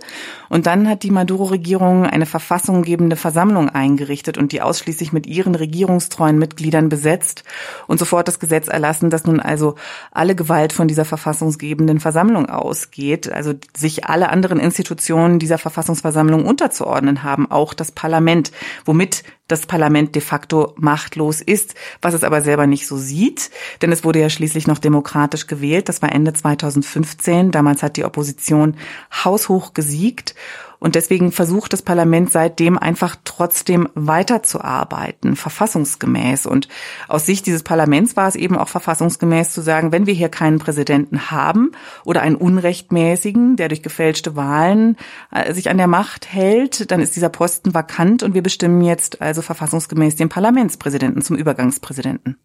Und dann hat die Maduro-Regierung eine verfassunggebende Versammlung eingerichtet und die ausschließlich mit ihren regierungstreuen Mitgliedern besetzt und sofort das Gesetz erlassen, dass nun also alle Gewalt von dieser verfassungsgebenden Versammlung ausgeht, also sich alle alle anderen Institutionen dieser Verfassungsversammlung unterzuordnen haben, auch das Parlament, womit das Parlament de facto machtlos ist, was es aber selber nicht so sieht, denn es wurde ja schließlich noch demokratisch gewählt. Das war Ende 2015. Damals hat die Opposition haushoch gesiegt und deswegen versucht das Parlament seitdem einfach trotzdem weiterzuarbeiten, verfassungsgemäß. Und aus Sicht dieses Parlaments war es eben auch verfassungsgemäß zu sagen, wenn wir hier keinen Präsidenten haben oder einen unrechtmäßigen, der durch gefälschte Wahlen äh, sich an der Macht hält, dann ist dieser Posten vakant und wir bestimmen jetzt also verfassungsgemäß den Parlamentspräsidenten zum Übergangspräsidenten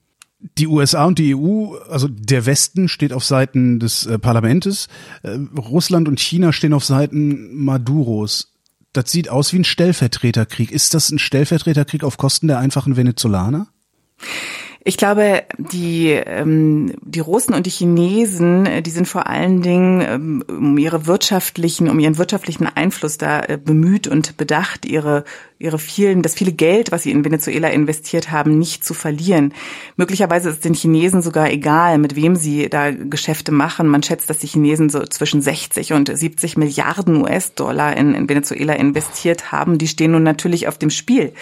die USA und die EU, also der Westen steht auf Seiten des äh, Parlamentes, äh, Russland und China stehen auf Seiten Maduros. Das sieht aus wie ein Stellvertreterkrieg. Ist das ein Stellvertreterkrieg auf Kosten der einfachen Venezolaner? Ich glaube, die, ähm, die Russen und die Chinesen, äh, die sind vor allen Dingen ähm, um ihre wirtschaftlichen, um ihren wirtschaftlichen Einfluss da äh, bemüht und bedacht, ihre ihre vielen, das viele Geld, was sie in Venezuela investiert haben, nicht zu verlieren. Möglicherweise ist den Chinesen sogar egal, mit wem sie da Geschäfte machen. Man schätzt, dass die Chinesen so zwischen 60 und 70 Milliarden US-Dollar in, in Venezuela investiert haben. Die stehen nun natürlich auf dem Spiel.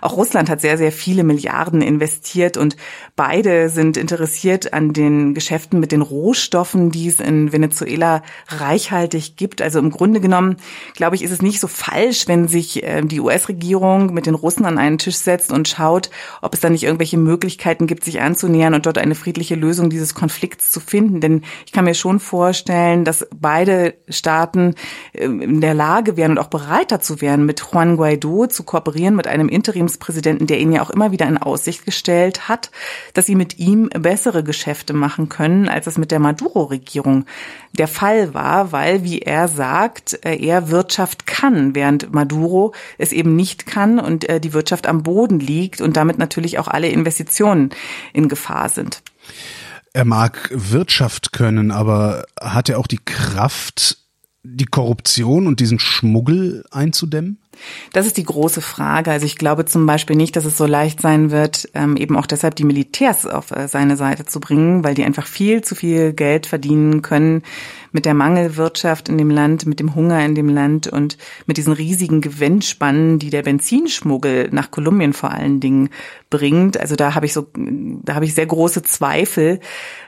Auch Russland hat sehr, sehr viele Milliarden investiert und beide sind interessiert an den Geschäften mit den Rohstoffen, die es in Venezuela reichhaltig gibt. Also im Grunde genommen, glaube ich, ist es nicht so falsch, wenn sich äh, die US-Regierung Regierung mit den Russen an einen Tisch setzt und schaut, ob es da nicht irgendwelche Möglichkeiten gibt, sich anzunähern und dort eine friedliche Lösung dieses Konflikts zu finden. Denn ich kann mir schon vorstellen, dass beide Staaten ähm, in der Lage wären und auch bereit dazu wären, mit Juan Guaido zu kooperieren, mit einem Interimspräsidenten, der ihnen ja auch immer wieder in Aussicht gestellt hat, dass sie mit ihm bessere Geschäfte machen können, als es mit der Maduro-Regierung der Fall war, weil, wie er sagt, äh, er Wirtschaft kann, während Maduro es eben nicht kann und äh, die Wirtschaft am Boden liegt und damit natürlich auch alle Investitionen in Gefahr sind. Er mag Wirtschaft können, aber hat er auch die Kraft, die Korruption und diesen Schmuggel einzudämmen? Das ist die große Frage. Also ich glaube zum Beispiel nicht, dass es so leicht sein wird, ähm, eben auch deshalb die Militärs auf äh, seine Seite zu bringen, weil die einfach viel zu viel Geld verdienen können mit der Mangelwirtschaft in dem Land, mit dem Hunger in dem Land und mit diesen riesigen Gewinnspannen, die der Benzinschmuggel nach Kolumbien vor allen Dingen bringt. Also da habe ich so, da habe ich sehr große Zweifel.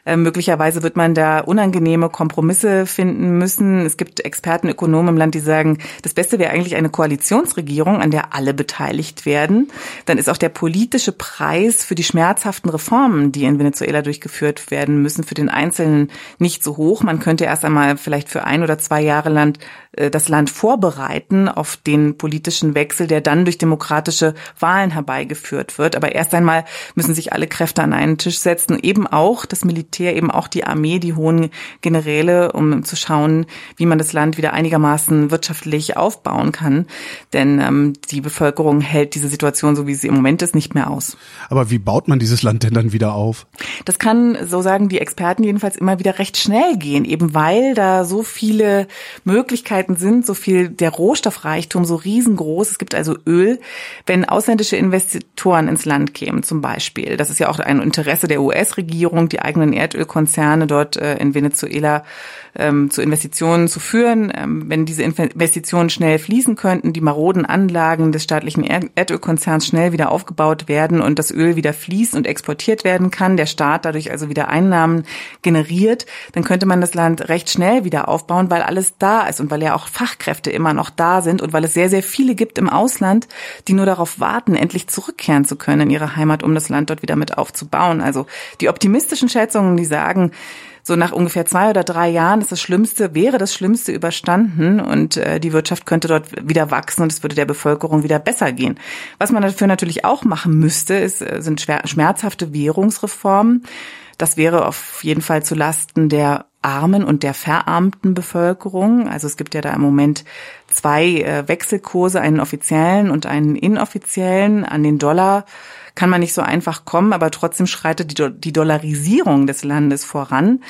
Äh, möglicherweise wird man da unangenehme Kompromisse finden müssen. Es gibt Experten, Ökonomen im Land, die sagen, das Beste wäre eigentlich eine Koalitionsregierung, an der alle beteiligt werden. Dann ist auch der politische Preis für die schmerzhaften Reformen, die in Venezuela durchgeführt werden müssen, für den Einzelnen nicht so hoch. Man könnte erst einmal vielleicht für ein oder zwei Jahre Land äh, das Land vorbereiten auf den politischen Wechsel, der dann durch demokratische Wahlen herbeigeführt wird. Aber erst einmal müssen sich alle Kräfte an einen Tisch setzen, eben auch das Militär, eben auch die Armee, die hohen Generäle, um zu schauen, wie man das Land wieder einigermaßen wirtschaftlich aufbauen kann. Denn ähm, die Bevölkerung hält diese Situation, so wie sie im Moment ist, nicht mehr aus. Aber wie baut man dieses Land denn dann wieder auf? Das kann, so sagen die Experten jedenfalls, immer wieder recht schnell gehen, eben weil da so viele Möglichkeiten sind, so viel der Rohstoffreichtum so riesengroß. Es gibt also Öl. Wenn ausländische Investoren ins Land kämen zum Beispiel. Das ist ja auch ein Interesse der US-Regierung, die eigenen Erdölkonzerne dort äh, in Venezuela ähm, zu Investitionen zu führen. Ähm, wenn diese Investitionen schnell fließen könnten, die maroden Anlagen des staatlichen Erdölkonzerns schnell wieder aufgebaut werden und das Öl wieder fließt und exportiert werden kann, der Staat dadurch also wieder Einnahmen generiert, dann könnte man das Land recht schnell wieder aufbauen, weil alles da ist und weil ja auch Fachkräfte immer noch da sind und weil es sehr, sehr viele gibt im Ausland, die nur darauf warten, endlich zurückkehren zu können in ihre Heimat, um das Land dort wieder mit aufzubauen. Also die optimistischen Schätzungen, die sagen, so nach ungefähr zwei oder drei Jahren ist das Schlimmste, wäre das Schlimmste überstanden und äh, die Wirtschaft könnte dort wieder wachsen und es würde der Bevölkerung wieder besser gehen. Was man dafür natürlich auch machen müsste, ist, äh, sind schmerzhafte Währungsreformen. Das wäre auf jeden Fall zu Lasten der armen und der verarmten Bevölkerung. Also es gibt ja da im Moment zwei äh, Wechselkurse, einen offiziellen und einen inoffiziellen. An den Dollar kann man nicht so einfach kommen, aber trotzdem schreitet die, die Dollarisierung des Landes voran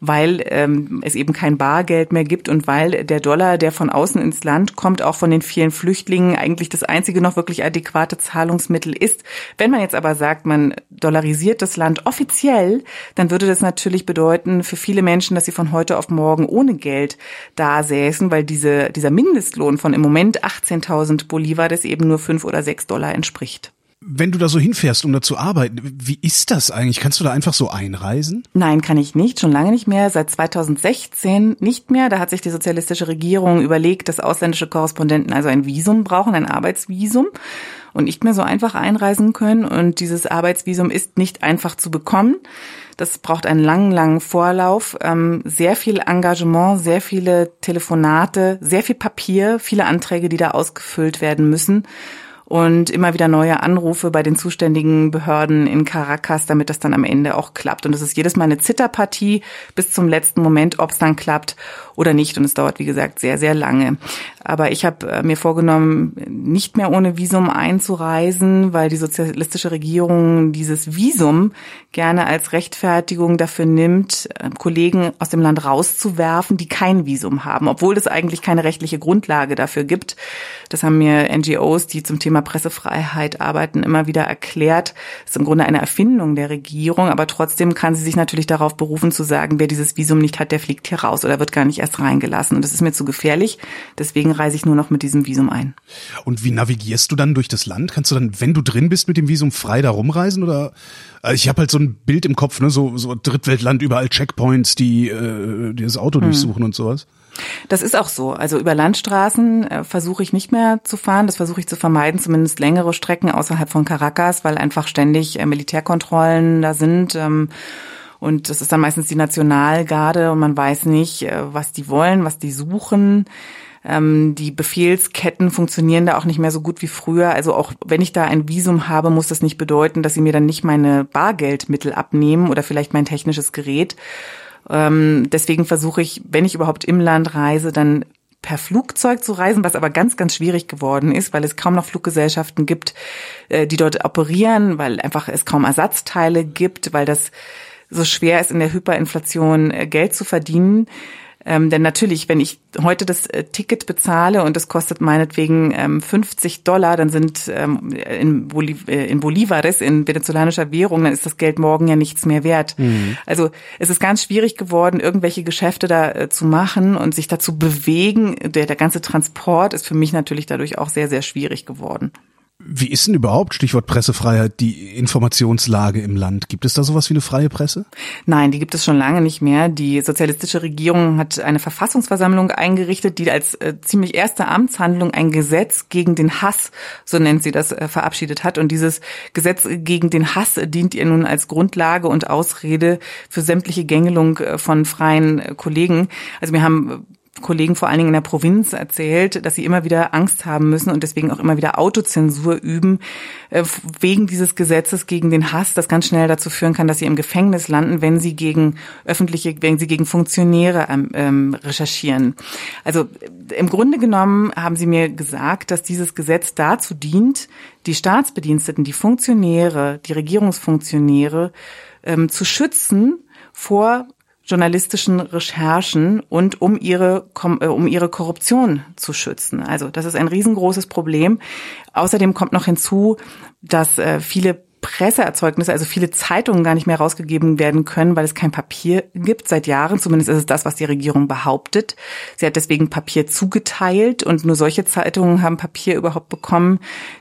weil ähm, es eben kein Bargeld mehr gibt und weil der Dollar, der von außen ins Land kommt, auch von den vielen Flüchtlingen eigentlich das einzige noch wirklich adäquate Zahlungsmittel ist. Wenn man jetzt aber sagt, man dollarisiert das Land offiziell, dann würde das natürlich bedeuten für viele Menschen, dass sie von heute auf morgen ohne Geld da säßen, weil diese, dieser Mindestlohn von im Moment 18.000 Bolivar das eben nur fünf oder sechs Dollar entspricht. Wenn du da so hinfährst, um da zu arbeiten, wie ist das eigentlich? Kannst du da einfach so einreisen? Nein, kann ich nicht. Schon lange nicht mehr. Seit 2016 nicht mehr. Da hat sich die sozialistische Regierung überlegt, dass ausländische Korrespondenten also ein Visum brauchen, ein Arbeitsvisum und nicht mehr so einfach einreisen können. Und dieses Arbeitsvisum ist nicht einfach zu bekommen. Das braucht einen langen, langen Vorlauf, ähm, sehr viel Engagement, sehr viele Telefonate, sehr viel Papier, viele Anträge, die da ausgefüllt werden müssen und immer wieder neue Anrufe bei den zuständigen Behörden in Caracas, damit das dann am Ende auch klappt. Und es ist jedes Mal eine Zitterpartie bis zum letzten Moment, ob es dann klappt oder nicht. Und es dauert, wie gesagt, sehr, sehr lange. Aber ich habe äh, mir vorgenommen, nicht mehr ohne Visum einzureisen, weil die sozialistische Regierung dieses Visum gerne als Rechtfertigung dafür nimmt, äh, Kollegen aus dem Land rauszuwerfen, die kein Visum haben, obwohl es eigentlich keine rechtliche Grundlage dafür gibt. Das haben mir NGOs, die zum Thema Pressefreiheit arbeiten, immer wieder erklärt. Das ist im Grunde eine Erfindung der Regierung, aber trotzdem kann sie sich natürlich darauf berufen zu sagen, wer dieses Visum nicht hat, der fliegt hier raus oder wird gar nicht erst reingelassen. Und das ist mir zu gefährlich. Deswegen reise ich nur noch mit diesem Visum ein. Und wie navigierst du dann durch das Land? Kannst du dann, wenn du drin bist, mit dem Visum frei da rumreisen oder also ich habe halt so ein Bild im Kopf, ne, so, so Drittweltland, überall Checkpoints, die, äh, die das Auto hm. durchsuchen und sowas. Das ist auch so. Also über Landstraßen äh, versuche ich nicht mehr zu fahren. Das versuche ich zu vermeiden, zumindest längere Strecken außerhalb von Caracas, weil einfach ständig äh, Militärkontrollen da sind. Ähm, und das ist dann meistens die Nationalgarde und man weiß nicht, äh, was die wollen, was die suchen. Ähm, die Befehlsketten funktionieren da auch nicht mehr so gut wie früher. Also auch wenn ich da ein Visum habe, muss das nicht bedeuten, dass sie mir dann nicht meine Bargeldmittel abnehmen oder vielleicht mein technisches Gerät. Ähm, deswegen versuche ich, wenn ich überhaupt im Land reise, dann per Flugzeug zu reisen, was aber ganz, ganz schwierig geworden ist, weil es kaum noch Fluggesellschaften gibt, äh, die dort operieren, weil einfach es kaum Ersatzteile gibt, weil das so schwer ist in der Hyperinflation äh, Geld zu verdienen. Ähm, denn natürlich, wenn ich heute das äh, Ticket bezahle und das kostet meinetwegen ähm, 50 Dollar, dann sind ähm, in, Boliv äh, in Bolivares, in venezolanischer Währung, dann ist das Geld morgen ja nichts mehr wert. Mhm. Also es ist ganz schwierig geworden, irgendwelche Geschäfte da äh, zu machen und sich dazu bewegen. Der, der ganze Transport ist für mich natürlich dadurch auch sehr, sehr schwierig geworden. Wie ist denn überhaupt, Stichwort Pressefreiheit, die Informationslage im Land? Gibt es da sowas wie eine freie Presse? Nein, die gibt es schon lange nicht mehr. Die sozialistische Regierung hat eine Verfassungsversammlung eingerichtet, die als äh, ziemlich erste Amtshandlung ein Gesetz gegen den Hass, so nennt sie das, äh, verabschiedet hat. Und dieses Gesetz gegen den Hass dient ihr nun als Grundlage und Ausrede für sämtliche Gängelung äh, von freien äh, Kollegen. Also wir haben Kollegen vor allen Dingen in der Provinz erzählt, dass sie immer wieder Angst haben müssen und deswegen auch immer wieder Autozensur üben, äh, wegen dieses Gesetzes gegen den Hass, das ganz schnell dazu führen kann, dass sie im Gefängnis landen, wenn sie gegen öffentliche, wenn sie gegen Funktionäre ähm, ähm recherchieren. Also im Grunde genommen haben sie mir gesagt, dass dieses Gesetz dazu dient, die Staatsbediensteten, die Funktionäre, die Regierungsfunktionäre ähm, zu schützen vor journalistischen Recherchen und um ihre, äh, um ihre Korruption zu schützen. Also das ist ein riesengroßes Problem. Außerdem kommt noch hinzu, dass äh, viele Presseerzeugnisse, also viele Zeitungen gar nicht mehr rausgegeben werden können, weil es kein Papier gibt seit Jahren. Zumindest ist es das, was die Regierung behauptet. Sie hat deswegen Papier zugeteilt und nur solche Zeitungen haben Papier überhaupt bekommen,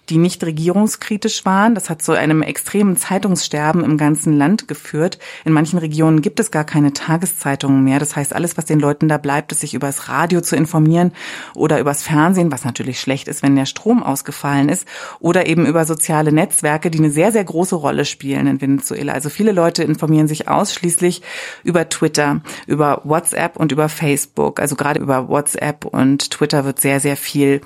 die nicht regierungskritisch waren. Das hat zu einem extremen Zeitungssterben im ganzen Land geführt. In manchen Regionen gibt es gar keine Tageszeitungen mehr. Das heißt, alles, was den Leuten da bleibt, ist sich über das Radio zu informieren oder übers Fernsehen, was natürlich schlecht ist, wenn der Strom ausgefallen ist, oder eben über soziale Netzwerke, die eine sehr, sehr große Rolle spielen in Venezuela. Also viele Leute informieren sich ausschließlich über Twitter, über WhatsApp und über Facebook. Also gerade über WhatsApp und Twitter wird sehr, sehr viel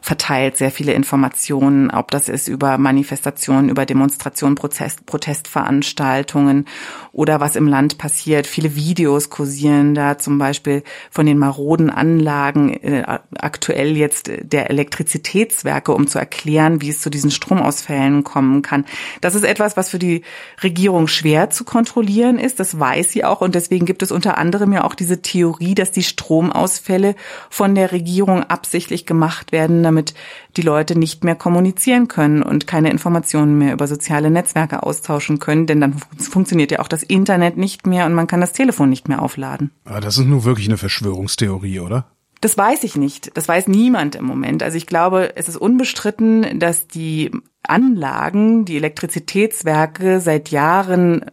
verteilt, sehr viele Informationen, ob das ist über Manifestationen, über Demonstrationen, Protest, Protestveranstaltungen oder was im Land passiert. Viele Videos kursieren da zum Beispiel von den maroden Anlagen, äh, aktuell jetzt der Elektrizitätswerke, um zu erklären, wie es zu diesen Stromausfällen kommen kann. Das ist etwas, was für die Regierung schwer zu kontrollieren ist. Das weiß sie auch. Und deswegen gibt es unter anderem ja auch diese Theorie, dass die Stromausfälle von der Regierung absichtlich gemacht werden, damit die Leute nicht mehr kommunizieren können und keine Informationen mehr über soziale Netzwerke austauschen können. Denn dann funktioniert ja auch das Internet nicht mehr und man kann das Telefon nicht mehr aufladen. Aber das ist nur wirklich eine Verschwörungstheorie, oder? Das weiß ich nicht. Das weiß niemand im Moment. Also ich glaube, es ist unbestritten, dass die Anlagen, die Elektrizitätswerke seit Jahren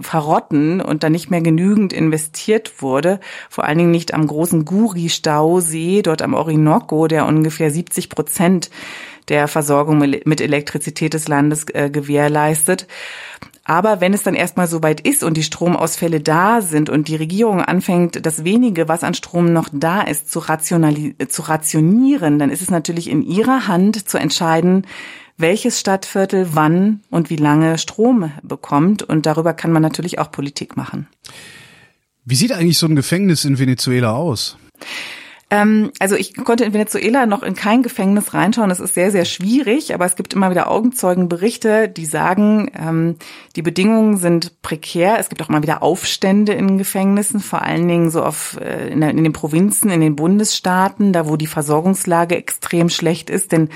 verrotten und da nicht mehr genügend investiert wurde. Vor allen Dingen nicht am großen Guri-Stausee, dort am Orinoco, der ungefähr 70 Prozent der Versorgung mit Elektrizität des Landes äh, gewährleistet. Aber wenn es dann erstmal soweit ist und die Stromausfälle da sind und die Regierung anfängt, das wenige, was an Strom noch da ist, zu, zu rationieren, dann ist es natürlich in ihrer Hand zu entscheiden, welches Stadtviertel wann und wie lange Strom bekommt. Und darüber kann man natürlich auch Politik machen. Wie sieht eigentlich so ein Gefängnis in Venezuela aus? Ähm, also ich konnte in Venezuela noch in kein Gefängnis reinschauen. Das ist sehr, sehr schwierig, aber es gibt immer wieder Augenzeugenberichte, die sagen, ähm, die Bedingungen sind prekär. Es gibt auch immer wieder Aufstände in Gefängnissen, vor allen Dingen so auf, äh, in, in den Provinzen, in den Bundesstaaten, da wo die Versorgungslage extrem schlecht ist. Denn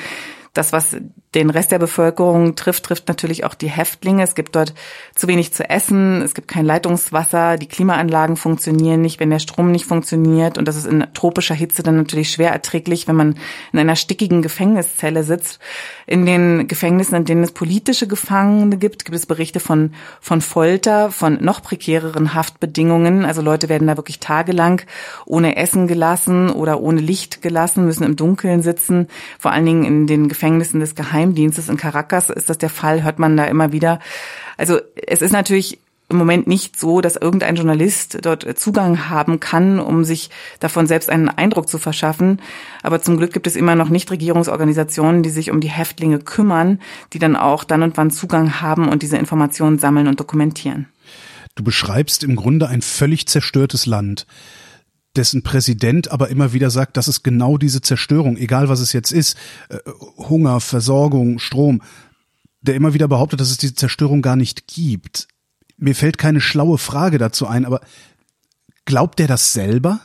das, was den Rest der Bevölkerung trifft, trifft natürlich auch die Häftlinge. Es gibt dort zu wenig zu essen, es gibt kein Leitungswasser, die Klimaanlagen funktionieren nicht, wenn der Strom nicht funktioniert. Und das ist in tropischer Hitze dann natürlich schwer erträglich, wenn man in einer stickigen Gefängniszelle sitzt. In den Gefängnissen, in denen es politische Gefangene gibt, gibt es Berichte von, von Folter, von noch prekäreren Haftbedingungen. Also Leute werden da wirklich tagelang ohne Essen gelassen oder ohne Licht gelassen, müssen im Dunkeln sitzen. Vor allen Dingen in den Gefängnissen des Geheim Geheimdienstes in Caracas ist das der Fall, hört man da immer wieder. Also es ist natürlich im Moment nicht so, dass irgendein Journalist dort Zugang haben kann, um sich davon selbst einen Eindruck zu verschaffen. Aber zum Glück gibt es immer noch Nichtregierungsorganisationen, die sich um die Häftlinge kümmern, die dann auch dann und wann Zugang haben und diese Informationen sammeln und dokumentieren. Du beschreibst im Grunde ein völlig zerstörtes Land dessen Präsident aber immer wieder sagt, das ist genau diese Zerstörung, egal was es jetzt ist, äh, Hunger, Versorgung, Strom, der immer wieder behauptet, dass es diese Zerstörung gar nicht gibt. Mir fällt keine schlaue Frage dazu ein, aber glaubt der das selber?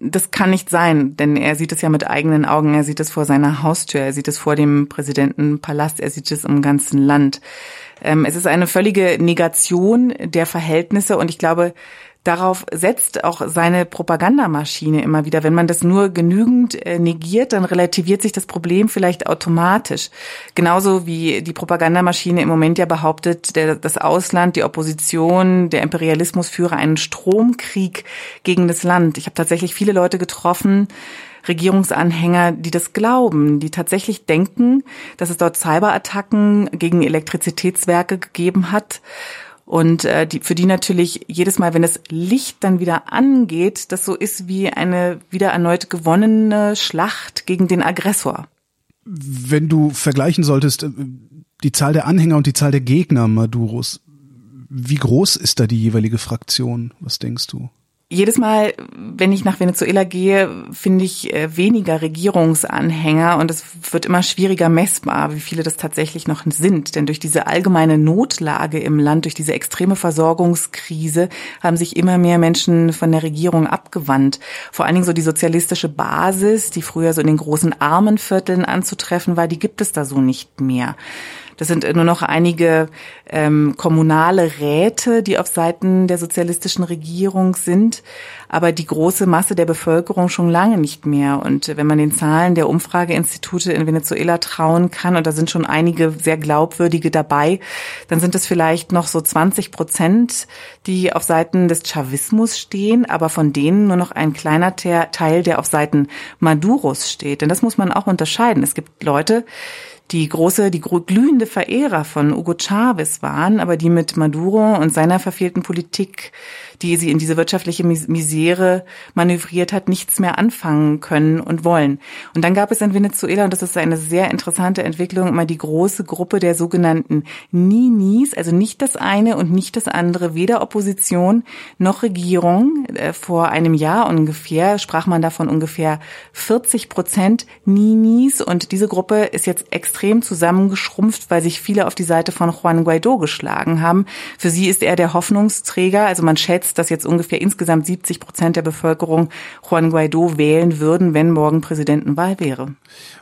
Das kann nicht sein, denn er sieht es ja mit eigenen Augen, er sieht es vor seiner Haustür, er sieht es vor dem Präsidentenpalast, er sieht es im ganzen Land. Ähm, es ist eine völlige Negation der Verhältnisse und ich glaube, Darauf setzt auch seine Propagandamaschine immer wieder. Wenn man das nur genügend äh, negiert, dann relativiert sich das Problem vielleicht automatisch. Genauso wie die Propagandamaschine im Moment ja behauptet, der, das Ausland, die Opposition, der Imperialismus führe einen Stromkrieg gegen das Land. Ich habe tatsächlich viele Leute getroffen, Regierungsanhänger, die das glauben, die tatsächlich denken, dass es dort Cyberattacken gegen Elektrizitätswerke gegeben hat und äh, die, für die natürlich jedes Mal, wenn das Licht dann wieder angeht, das so ist wie eine wieder erneut gewonnene Schlacht gegen den Aggressor. Wenn du vergleichen solltest, äh, die Zahl der Anhänger und die Zahl der Gegner Maduros, wie groß ist da die jeweilige Fraktion? Was denkst du? Jedes Mal, wenn ich nach Venezuela gehe, finde ich äh, weniger Regierungsanhänger und es wird immer schwieriger messbar, wie viele das tatsächlich noch sind. Denn durch diese allgemeine Notlage im Land, durch diese extreme Versorgungskrise haben sich immer mehr Menschen von der Regierung abgewandt. Vor allen Dingen so die sozialistische Basis, die früher so in den großen Armenvierteln anzutreffen war, die gibt es da so nicht mehr. Das sind nur noch einige ähm, kommunale Räte, die auf Seiten der sozialistischen Regierung sind, aber die große Masse der Bevölkerung schon lange nicht mehr. Und wenn man den Zahlen der Umfrageinstitute in Venezuela trauen kann, und da sind schon einige sehr glaubwürdige dabei, dann sind es vielleicht noch so 20 Prozent, die auf Seiten des Chavismus stehen, aber von denen nur noch ein kleiner Teil, der auf Seiten Maduros steht. Denn das muss man auch unterscheiden. Es gibt Leute, die große, die glühende Verehrer von Hugo Chavez waren, aber die mit Maduro und seiner verfehlten Politik, die sie in diese wirtschaftliche Misere manövriert hat, nichts mehr anfangen können und wollen. Und dann gab es in Venezuela, und das ist eine sehr interessante Entwicklung, immer die große Gruppe der sogenannten Ninis, also nicht das eine und nicht das andere, weder Opposition noch Regierung. Äh, vor einem Jahr ungefähr sprach man davon ungefähr 40 Prozent Ninis und diese Gruppe ist jetzt extrem extrem zusammengeschrumpft, weil sich viele auf die Seite von Juan Guaido geschlagen haben. Für sie ist er der Hoffnungsträger. Also man schätzt, dass jetzt ungefähr insgesamt 70 Prozent der Bevölkerung Juan Guaido wählen würden, wenn morgen Präsidentenwahl wäre.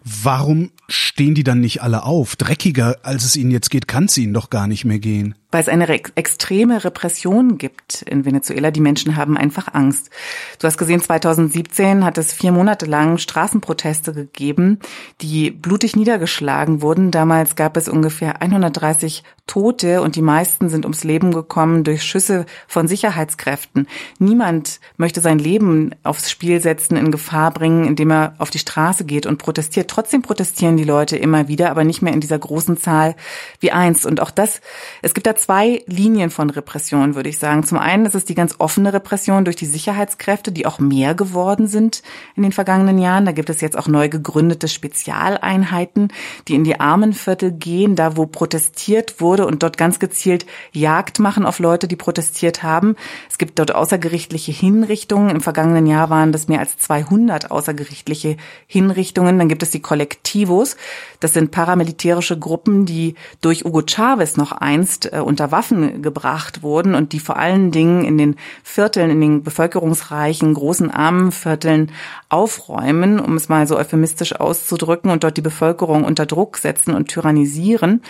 Warum stehen die dann nicht alle auf? Dreckiger, als es ihnen jetzt geht, kann es ihnen doch gar nicht mehr gehen weil es eine extreme Repression gibt in Venezuela. Die Menschen haben einfach Angst. Du hast gesehen, 2017 hat es vier Monate lang Straßenproteste gegeben, die blutig niedergeschlagen wurden. Damals gab es ungefähr 130 Tote und die meisten sind ums Leben gekommen durch Schüsse von Sicherheitskräften. Niemand möchte sein Leben aufs Spiel setzen, in Gefahr bringen, indem er auf die Straße geht und protestiert. Trotzdem protestieren die Leute immer wieder, aber nicht mehr in dieser großen Zahl wie einst. Und auch das, es gibt da zwei Linien von Repression, würde ich sagen. Zum einen ist es die ganz offene Repression durch die Sicherheitskräfte, die auch mehr geworden sind in den vergangenen Jahren. Da gibt es jetzt auch neu gegründete Spezialeinheiten, die in die Armenviertel gehen, da wo protestiert wurde und dort ganz gezielt Jagd machen auf Leute, die protestiert haben. Es gibt dort außergerichtliche Hinrichtungen. Im vergangenen Jahr waren das mehr als 200 außergerichtliche Hinrichtungen. Dann gibt es die Kollektivos. Das sind paramilitärische Gruppen, die durch Hugo Chavez noch einst äh, unter Waffen gebracht wurden und die vor allen Dingen in den Vierteln, in den bevölkerungsreichen, großen Armenvierteln aufräumen, um es mal so euphemistisch auszudrücken, und dort die Bevölkerung unter Druck setzen und tyrannisieren.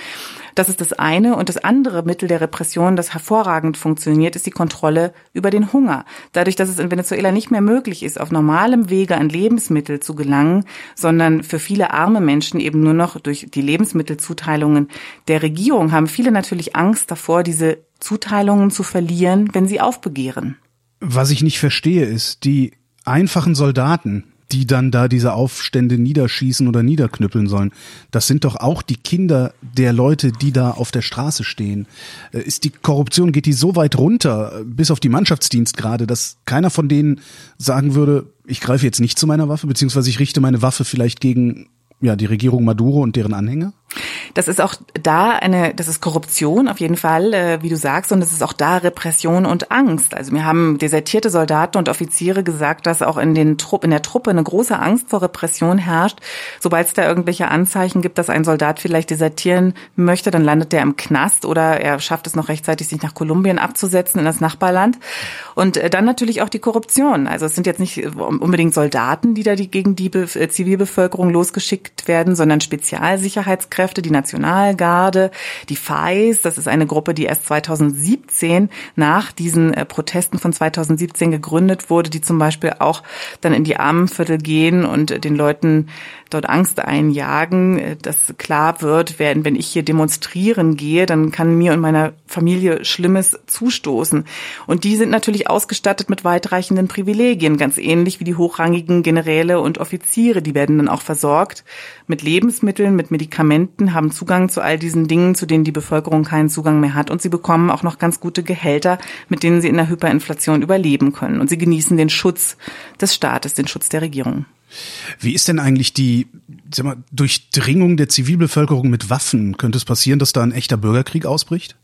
Das ist das eine. Und das andere Mittel der Repression, das hervorragend funktioniert, ist die Kontrolle über den Hunger. Dadurch, dass es in Venezuela nicht mehr möglich ist, auf normalem Wege an Lebensmittel zu gelangen, sondern für viele arme Menschen eben nur noch durch die Lebensmittelzuteilungen der Regierung, haben viele natürlich Angst davor, diese Zuteilungen zu verlieren, wenn sie aufbegehren. Was ich nicht verstehe, ist, die einfachen Soldaten, die dann da diese Aufstände niederschießen oder niederknüppeln sollen. Das sind doch auch die Kinder der Leute, die da auf der Straße stehen. Äh, ist die Korruption, geht die so weit runter, bis auf die Mannschaftsdienstgrade, dass keiner von denen sagen würde, ich greife jetzt nicht zu meiner Waffe, beziehungsweise ich richte meine Waffe vielleicht gegen ja, die Regierung Maduro und deren Anhänger? Das ist auch da eine, das ist Korruption auf jeden Fall, äh, wie du sagst, und es ist auch da Repression und Angst. Also mir haben desertierte Soldaten und Offiziere gesagt, dass auch in den Trupp, in der Truppe eine große Angst vor Repression herrscht. Sobald es da irgendwelche Anzeichen gibt, dass ein Soldat vielleicht desertieren möchte, dann landet der im Knast oder er schafft es noch rechtzeitig, sich nach Kolumbien abzusetzen in das Nachbarland. Und äh, dann natürlich auch die Korruption. Also es sind jetzt nicht unbedingt Soldaten, die da die, gegen die Be äh, Zivilbevölkerung losgeschickt werden, sondern Spezialsicherheitskräfte, die Nationalgarde, die FAIS, das ist eine Gruppe, die erst 2017 nach diesen äh, Protesten von 2017 gegründet wurde, die zum Beispiel auch dann in die Armenviertel gehen und den Leuten dort Angst einjagen, äh, dass klar wird, wenn ich hier demonstrieren gehe, dann kann mir und meiner Familie Schlimmes zustoßen. Und die sind natürlich ausgestattet mit weitreichenden Privilegien, ganz ähnlich wie die hochrangigen Generäle und Offiziere. Die werden dann auch versorgt mit Lebensmitteln, mit Medikamenten, haben Zugang zu all diesen Dingen, zu denen die Bevölkerung keinen Zugang mehr hat. Und sie bekommen auch noch ganz gute Gehälter, mit denen sie in der Hyperinflation überleben können. Und sie genießen den Schutz des Staates, den Schutz der Regierung. Wie ist denn eigentlich die sag mal, Durchdringung der Zivilbevölkerung mit Waffen? Könnte es passieren, dass da ein echter Bürgerkrieg ausbricht?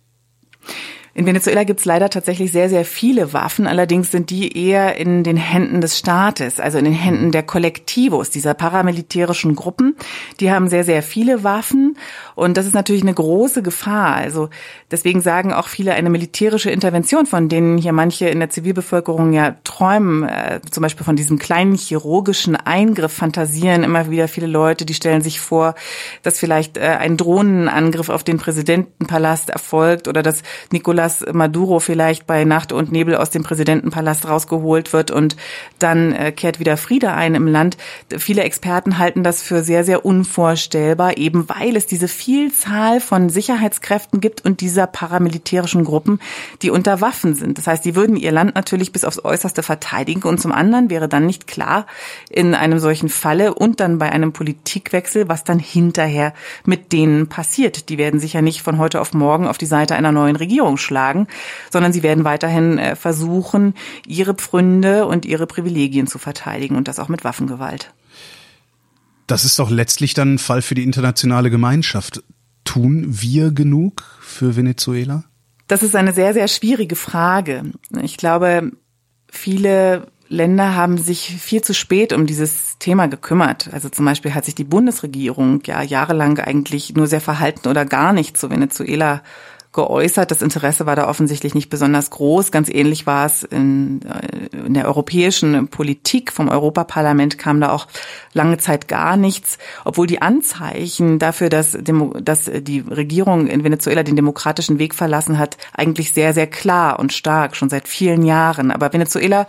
In Venezuela gibt es leider tatsächlich sehr, sehr viele Waffen. Allerdings sind die eher in den Händen des Staates, also in den Händen der Kollektivos, dieser paramilitärischen Gruppen. Die haben sehr, sehr viele Waffen. Und das ist natürlich eine große Gefahr. Also deswegen sagen auch viele eine militärische Intervention, von denen hier manche in der Zivilbevölkerung ja träumen, äh, zum Beispiel von diesem kleinen chirurgischen Eingriff, fantasieren immer wieder viele Leute, die stellen sich vor, dass vielleicht äh, ein Drohnenangriff auf den Präsidentenpalast erfolgt oder dass Nicolas dass Maduro vielleicht bei Nacht und Nebel aus dem Präsidentenpalast rausgeholt wird und dann äh, kehrt wieder Friede ein im Land. Viele Experten halten das für sehr, sehr unvorstellbar, eben weil es diese Vielzahl von Sicherheitskräften gibt und dieser paramilitärischen Gruppen, die unter Waffen sind. Das heißt, die würden ihr Land natürlich bis aufs Äußerste verteidigen und zum anderen wäre dann nicht klar in einem solchen Falle und dann bei einem Politikwechsel, was dann hinterher mit denen passiert. Die werden sicher nicht von heute auf morgen auf die Seite einer neuen Regierung schlagen schlagen, sondern sie werden weiterhin äh, versuchen, ihre Pfründe und ihre Privilegien zu verteidigen und das auch mit Waffengewalt. Das ist doch letztlich dann ein Fall für die internationale Gemeinschaft. Tun wir genug für Venezuela? Das ist eine sehr, sehr schwierige Frage. Ich glaube, viele Länder haben sich viel zu spät um dieses Thema gekümmert. Also zum Beispiel hat sich die Bundesregierung ja jahrelang eigentlich nur sehr verhalten oder gar nicht zu Venezuela geäußert. Das Interesse war da offensichtlich nicht besonders groß. Ganz ähnlich war es in, äh, in der europäischen Politik. Vom Europaparlament kam da auch lange Zeit gar nichts, obwohl die Anzeichen dafür, dass, dass die Regierung in Venezuela den demokratischen Weg verlassen hat, eigentlich sehr, sehr klar und stark, schon seit vielen Jahren. Aber Venezuela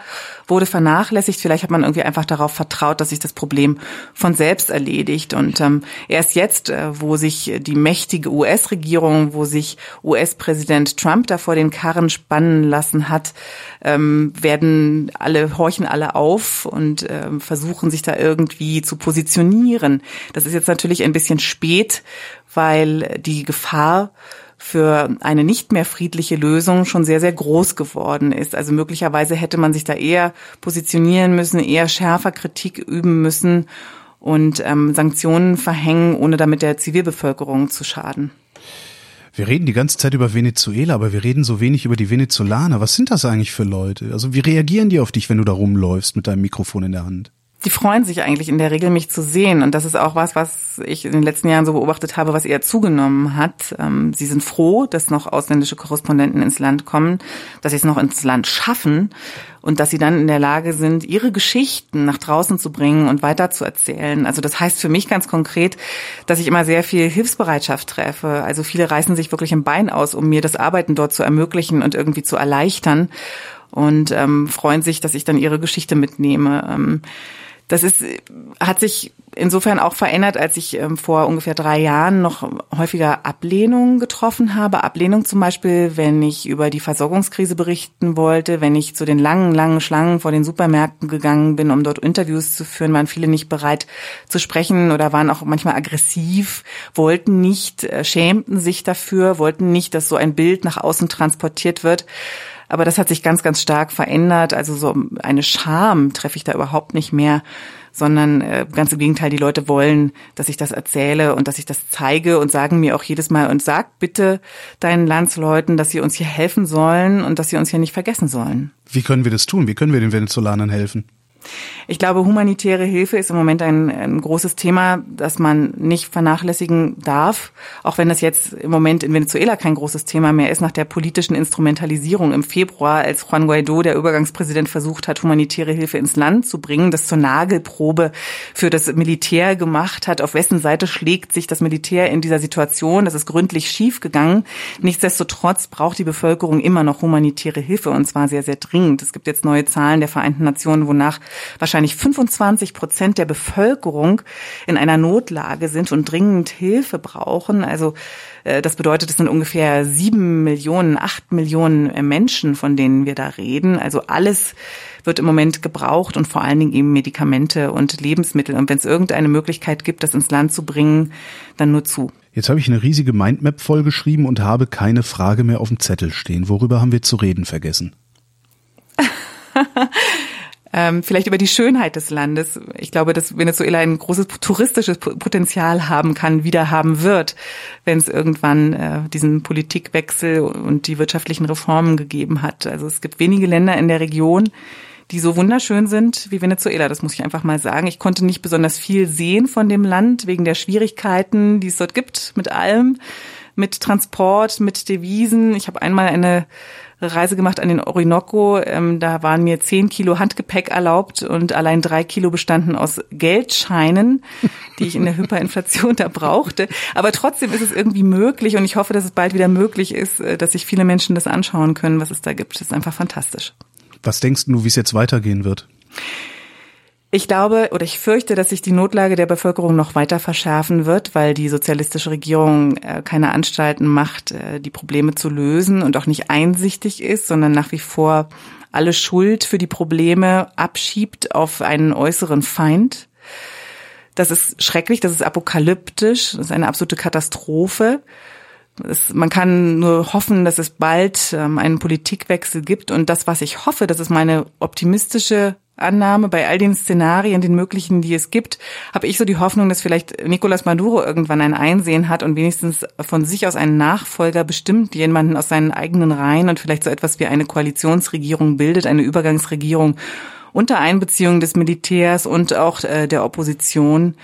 wurde vernachlässigt. Vielleicht hat man irgendwie einfach darauf vertraut, dass sich das Problem von selbst erledigt. Und ähm, erst jetzt, äh, wo sich die mächtige US-Regierung, wo sich US-Präsident Trump da vor den Karren spannen lassen hat, ähm, werden alle, horchen alle auf und ähm, versuchen sich da irgendwie zu positionieren. Das ist jetzt natürlich ein bisschen spät, weil die Gefahr für eine nicht mehr friedliche Lösung schon sehr, sehr groß geworden ist. Also möglicherweise hätte man sich da eher positionieren müssen, eher schärfer Kritik üben müssen und ähm, Sanktionen verhängen, ohne damit der Zivilbevölkerung zu schaden. Wir reden die ganze Zeit über Venezuela, aber wir reden so wenig über die Venezolaner. Was sind das eigentlich für Leute? Also wie reagieren die auf dich, wenn du da rumläufst mit deinem Mikrofon in der Hand? Die freuen sich eigentlich in der Regel, mich zu sehen. Und das ist auch was, was ich in den letzten Jahren so beobachtet habe, was eher zugenommen hat. Ähm, sie sind froh, dass noch ausländische Korrespondenten ins Land kommen, dass sie es noch ins Land schaffen und dass sie dann in der Lage sind, ihre Geschichten nach draußen zu bringen und weiter zu erzählen. Also das heißt für mich ganz konkret, dass ich immer sehr viel Hilfsbereitschaft treffe. Also viele reißen sich wirklich im Bein aus, um mir das Arbeiten dort zu ermöglichen und irgendwie zu erleichtern und ähm, freuen sich, dass ich dann ihre Geschichte mitnehme. Ähm, das ist, hat sich insofern auch verändert, als ich ähm, vor ungefähr drei Jahren noch häufiger Ablehnung getroffen habe. Ablehnung zum Beispiel, wenn ich über die Versorgungskrise berichten wollte, wenn ich zu den langen, langen Schlangen vor den Supermärkten gegangen bin, um dort Interviews zu führen, waren viele nicht bereit zu sprechen oder waren auch manchmal aggressiv, wollten nicht, äh, schämten sich dafür, wollten nicht, dass so ein Bild nach außen transportiert wird. Aber das hat sich ganz, ganz stark verändert. Also so eine Scham treffe ich da überhaupt nicht mehr, sondern äh, ganz im Gegenteil, die Leute wollen, dass ich das erzähle und dass ich das zeige und sagen mir auch jedes Mal und sag bitte deinen Landsleuten, dass sie uns hier helfen sollen und dass sie uns hier nicht vergessen sollen. Wie können wir das tun? Wie können wir den Venezolanern helfen? Ich glaube, humanitäre Hilfe ist im Moment ein, ein, großes Thema, das man nicht vernachlässigen darf, auch wenn das jetzt im Moment in Venezuela kein großes Thema mehr ist, nach der politischen Instrumentalisierung im Februar, als Juan Guaido, der Übergangspräsident, versucht hat, humanitäre Hilfe ins Land zu bringen, das zur Nagelprobe für das Militär gemacht hat. Auf wessen Seite schlägt sich das Militär in dieser Situation? Das ist gründlich schiefgegangen. Nichtsdestotrotz braucht die Bevölkerung immer noch humanitäre Hilfe und zwar sehr, sehr dringend. Es gibt jetzt neue Zahlen der Vereinten Nationen, wonach wahrscheinlich 25 Prozent der Bevölkerung in einer Notlage sind und dringend Hilfe brauchen. Also äh, das bedeutet, es sind ungefähr sieben Millionen, acht Millionen Menschen, von denen wir da reden. Also alles wird im Moment gebraucht und vor allen Dingen eben Medikamente und Lebensmittel. Und wenn es irgendeine Möglichkeit gibt, das ins Land zu bringen, dann nur zu. Jetzt habe ich eine riesige Mindmap vollgeschrieben und habe keine Frage mehr auf dem Zettel stehen. Worüber haben wir zu reden vergessen? ähm, vielleicht über die Schönheit des Landes. Ich glaube, dass Venezuela ein großes touristisches Potenzial haben kann, wieder haben wird, wenn es irgendwann äh, diesen Politikwechsel und die wirtschaftlichen Reformen gegeben hat. Also es gibt wenige Länder in der Region, die so wunderschön sind wie Venezuela. Das muss ich einfach mal sagen. Ich konnte nicht besonders viel sehen von dem Land wegen der Schwierigkeiten, die es dort gibt mit allem, mit Transport, mit Devisen. Ich habe einmal eine Reise gemacht an den Orinoco. Ähm, da waren mir zehn Kilo Handgepäck erlaubt und allein drei Kilo bestanden aus Geldscheinen, die ich in der Hyperinflation da brauchte. Aber trotzdem ist es irgendwie möglich und ich hoffe, dass es bald wieder möglich ist, äh, dass sich viele Menschen das anschauen können, was es da gibt. Das ist einfach fantastisch. Was denkst du, wie es jetzt weitergehen wird? Ich glaube oder ich fürchte, dass sich die Notlage der Bevölkerung noch weiter verschärfen wird, weil die sozialistische Regierung äh, keine Anstalten macht, äh, die Probleme zu lösen und auch nicht einsichtig ist, sondern nach wie vor alle Schuld für die Probleme abschiebt auf einen äußeren Feind. Das ist schrecklich, das ist apokalyptisch, das ist eine absolute Katastrophe. Es, man kann nur hoffen, dass es bald ähm, einen Politikwechsel gibt. Und das, was ich hoffe, das ist meine optimistische Annahme, bei all den Szenarien, den möglichen, die es gibt, habe ich so die Hoffnung, dass vielleicht Nicolas Maduro irgendwann ein Einsehen hat und wenigstens von sich aus einen Nachfolger bestimmt, jemanden aus seinen eigenen Reihen und vielleicht so etwas wie eine Koalitionsregierung bildet, eine Übergangsregierung unter Einbeziehung des Militärs und auch äh, der Opposition,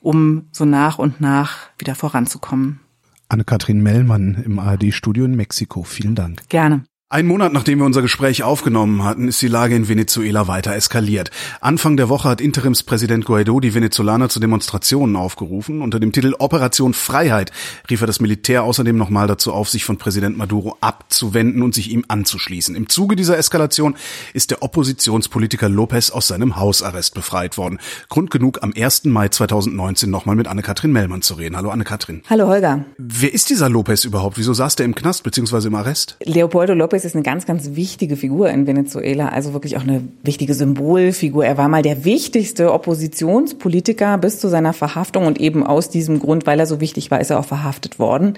um so nach und nach wieder voranzukommen. Anne-Kathrin Mellmann im ARD-Studio in Mexiko. Vielen Dank. Gerne. Ein Monat nachdem wir unser Gespräch aufgenommen hatten, ist die Lage in Venezuela weiter eskaliert. Anfang der Woche hat Interimspräsident Guaido die Venezolaner zu Demonstrationen aufgerufen. Unter dem Titel Operation Freiheit rief er das Militär außerdem nochmal dazu auf, sich von Präsident Maduro abzuwenden und sich ihm anzuschließen. Im Zuge dieser Eskalation ist der Oppositionspolitiker Lopez aus seinem Hausarrest befreit worden. Grund genug, am 1. Mai 2019 nochmal mit Anne-Kathrin Mellmann zu reden. Hallo Anne-Kathrin. Hallo Holger. Wer ist dieser Lopez überhaupt? Wieso saß der im Knast bzw. im Arrest? Leopoldo Lopez Lopez ist eine ganz, ganz wichtige Figur in Venezuela, also wirklich auch eine wichtige Symbolfigur. Er war mal der wichtigste Oppositionspolitiker bis zu seiner Verhaftung und eben aus diesem Grund, weil er so wichtig war, ist er auch verhaftet worden.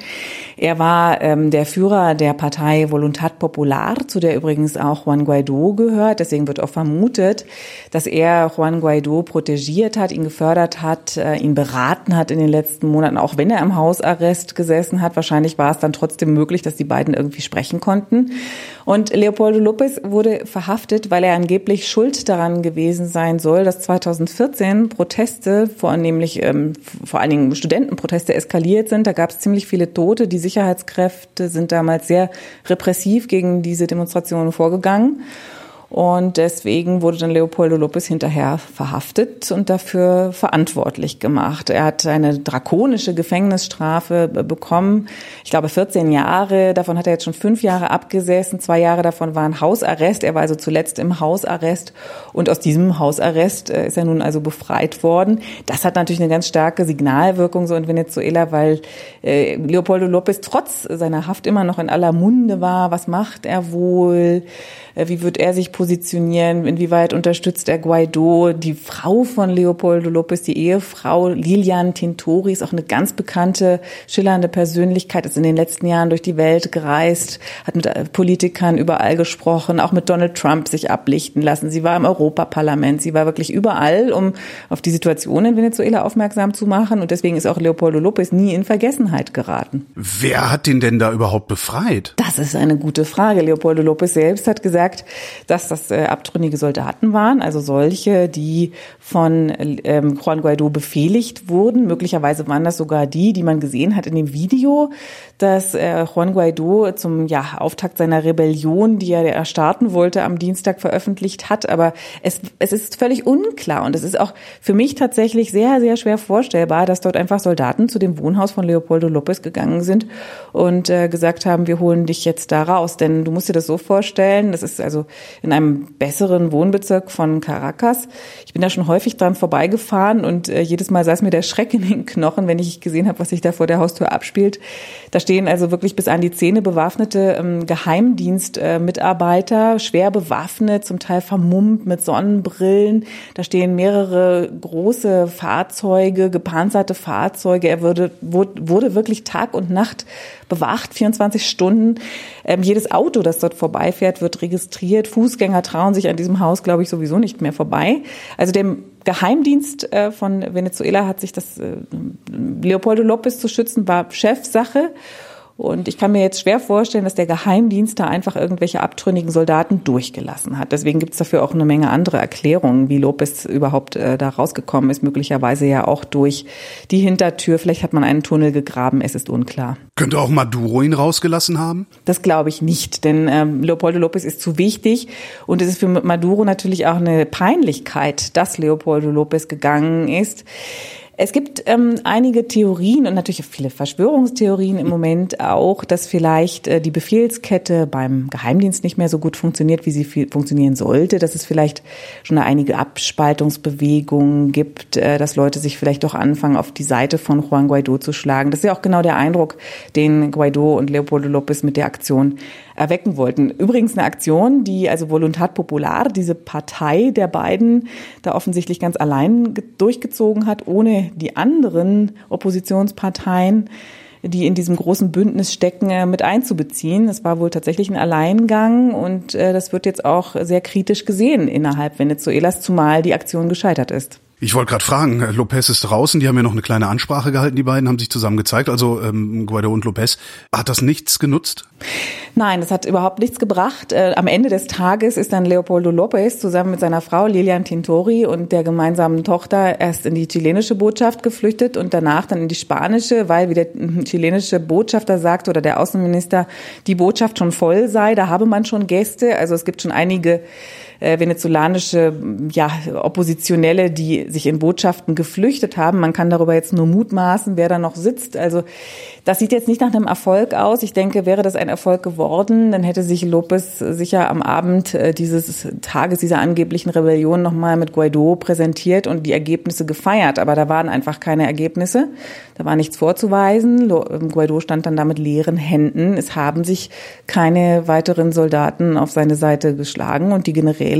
Er war ähm, der Führer der Partei Voluntad Popular, zu der übrigens auch Juan Guaido gehört. Deswegen wird auch vermutet, dass er Juan Guaido protegiert hat, ihn gefördert hat, äh, ihn beraten hat in den letzten Monaten, auch wenn er im Hausarrest gesessen hat. Wahrscheinlich war es dann trotzdem möglich, dass die beiden irgendwie sprechen konnten. Und Leopoldo Lopez wurde verhaftet, weil er angeblich schuld daran gewesen sein soll, dass 2014 Proteste, vornehmlich ähm, vor allen Dingen Studentenproteste eskaliert sind. Da gab es ziemlich viele Tote. Die Sicherheitskräfte sind damals sehr repressiv gegen diese Demonstrationen vorgegangen. Und deswegen wurde dann Leopoldo Lopez hinterher verhaftet und dafür verantwortlich gemacht. Er hat eine drakonische Gefängnisstrafe bekommen. Ich glaube 14 Jahre. Davon hat er jetzt schon fünf Jahre abgesessen. Zwei Jahre davon waren Hausarrest. Er war also zuletzt im Hausarrest. Und aus diesem Hausarrest äh, ist er nun also befreit worden. Das hat natürlich eine ganz starke Signalwirkung so in Venezuela, weil äh, Leopoldo Lopez trotz seiner Haft immer noch in aller Munde war. Was macht er wohl? Äh, wie wird er sich positionieren, inwieweit unterstützt er Guaido, die Frau von Leopoldo Lopez, die Ehefrau Lilian Tintori, ist auch eine ganz bekannte, schillernde Persönlichkeit, ist in den letzten Jahren durch die Welt gereist, hat mit äh, Politikern überall gesprochen, auch mit Donald Trump sich ablichten lassen. Sie war im Europaparlament, sie war wirklich überall, um auf die Situation in Venezuela aufmerksam zu machen und deswegen ist auch Leopoldo Lopez nie in Vergessenheit geraten. Wer hat ihn denn da überhaupt befreit? Das ist eine gute Frage. Leopoldo Lopez selbst hat gesagt, dass das äh, abtrünnige Soldaten waren, also solche, die von ähm, Juan Guaido befehligt wurden. Möglicherweise waren das sogar die, die man gesehen hat in dem Video, dass äh, Juan Guaido zum ja, Auftakt seiner Rebellion, die er starten wollte, am Dienstag veröffentlicht hat. Aber es, es ist völlig unklar und es ist auch für mich tatsächlich sehr, sehr schwer vorstellbar, dass dort einfach Soldaten zu dem Wohnhaus von Leopoldo Lopez gegangen sind und äh, gesagt haben, wir holen dich jetzt da raus. Denn du musst dir das so vorstellen, das ist also in einem besseren Wohnbezirk von Caracas. Ich bin da schon häufig dran vorbeigefahren und äh, jedes Mal saß mir der Schreck in den Knochen, wenn ich gesehen habe, was sich da vor der Haustür abspielt. Da stehen also wirklich bis an die Zähne bewaffnete ähm, Geheimdienstmitarbeiter, äh, schwer bewaffnet, zum Teil vermummt mit Sonnenbrillen. Da stehen mehrere große Fahrzeuge, gepanzerte Fahrzeuge. Er würde, wurde, wurde wirklich Tag und Nacht bewacht, 24 Stunden. Ähm, jedes Auto, das dort vorbeifährt, wird registriert. Fußgänger trauen sich an diesem Haus, glaube ich, sowieso nicht mehr vorbei. Also dem Geheimdienst äh, von Venezuela hat sich das äh, Leopoldo Lopez zu schützen, war Chefsache. Und ich kann mir jetzt schwer vorstellen, dass der Geheimdienst da einfach irgendwelche abtrünnigen Soldaten durchgelassen hat. Deswegen gibt es dafür auch eine Menge andere Erklärungen, wie Lopez überhaupt äh, da rausgekommen ist. Möglicherweise ja auch durch die Hintertür. Vielleicht hat man einen Tunnel gegraben, es ist unklar. Könnte auch Maduro ihn rausgelassen haben? Das glaube ich nicht, denn ähm, Leopoldo Lopez ist zu wichtig. Und es ist für Maduro natürlich auch eine Peinlichkeit, dass Leopoldo Lopez gegangen ist. Es gibt ähm, einige Theorien und natürlich viele Verschwörungstheorien im Moment auch, dass vielleicht äh, die Befehlskette beim Geheimdienst nicht mehr so gut funktioniert, wie sie funktionieren sollte, dass es vielleicht schon einige Abspaltungsbewegungen gibt, äh, dass Leute sich vielleicht doch anfangen, auf die Seite von Juan Guaido zu schlagen. Das ist ja auch genau der Eindruck, den Guaido und Leopoldo Lopez mit der Aktion erwecken wollten. Übrigens eine Aktion, die also Voluntad Popular, diese Partei der beiden, da offensichtlich ganz allein durchgezogen hat, ohne die anderen Oppositionsparteien die in diesem großen Bündnis stecken, äh, mit einzubeziehen. Es war wohl tatsächlich ein Alleingang und äh, das wird jetzt auch sehr kritisch gesehen innerhalb Venezuelas, zumal die Aktion gescheitert ist. Ich wollte gerade fragen, Lopez ist draußen, die haben ja noch eine kleine Ansprache gehalten, die beiden haben sich zusammen gezeigt, also ähm, Guaido und Lopez. Hat das nichts genutzt? Nein, das hat überhaupt nichts gebracht. Äh, am Ende des Tages ist dann Leopoldo Lopez zusammen mit seiner Frau Lilian Tintori und der gemeinsamen Tochter erst in die chilenische Botschaft geflüchtet und danach dann in die spanische, weil, wie der chilenische Botschafter sagt oder der Außenminister, die Botschaft schon voll sei. Da habe man schon Gäste. Also es gibt schon einige äh, venezolanische ja, Oppositionelle, die sich in Botschaften geflüchtet haben. Man kann darüber jetzt nur mutmaßen, wer da noch sitzt. Also das sieht jetzt nicht nach einem Erfolg aus. Ich denke, wäre das ein Erfolg geworden, dann hätte sich Lopez sicher am Abend äh, dieses Tages dieser angeblichen Rebellion nochmal mit Guaido präsentiert und die Ergebnisse gefeiert. Aber da waren einfach keine Ergebnisse. Da war nichts vorzuweisen. Ähm, Guaido stand dann da mit leeren Händen. Es haben sich keine weiteren Soldaten auf seine Seite geschlagen und die Generäle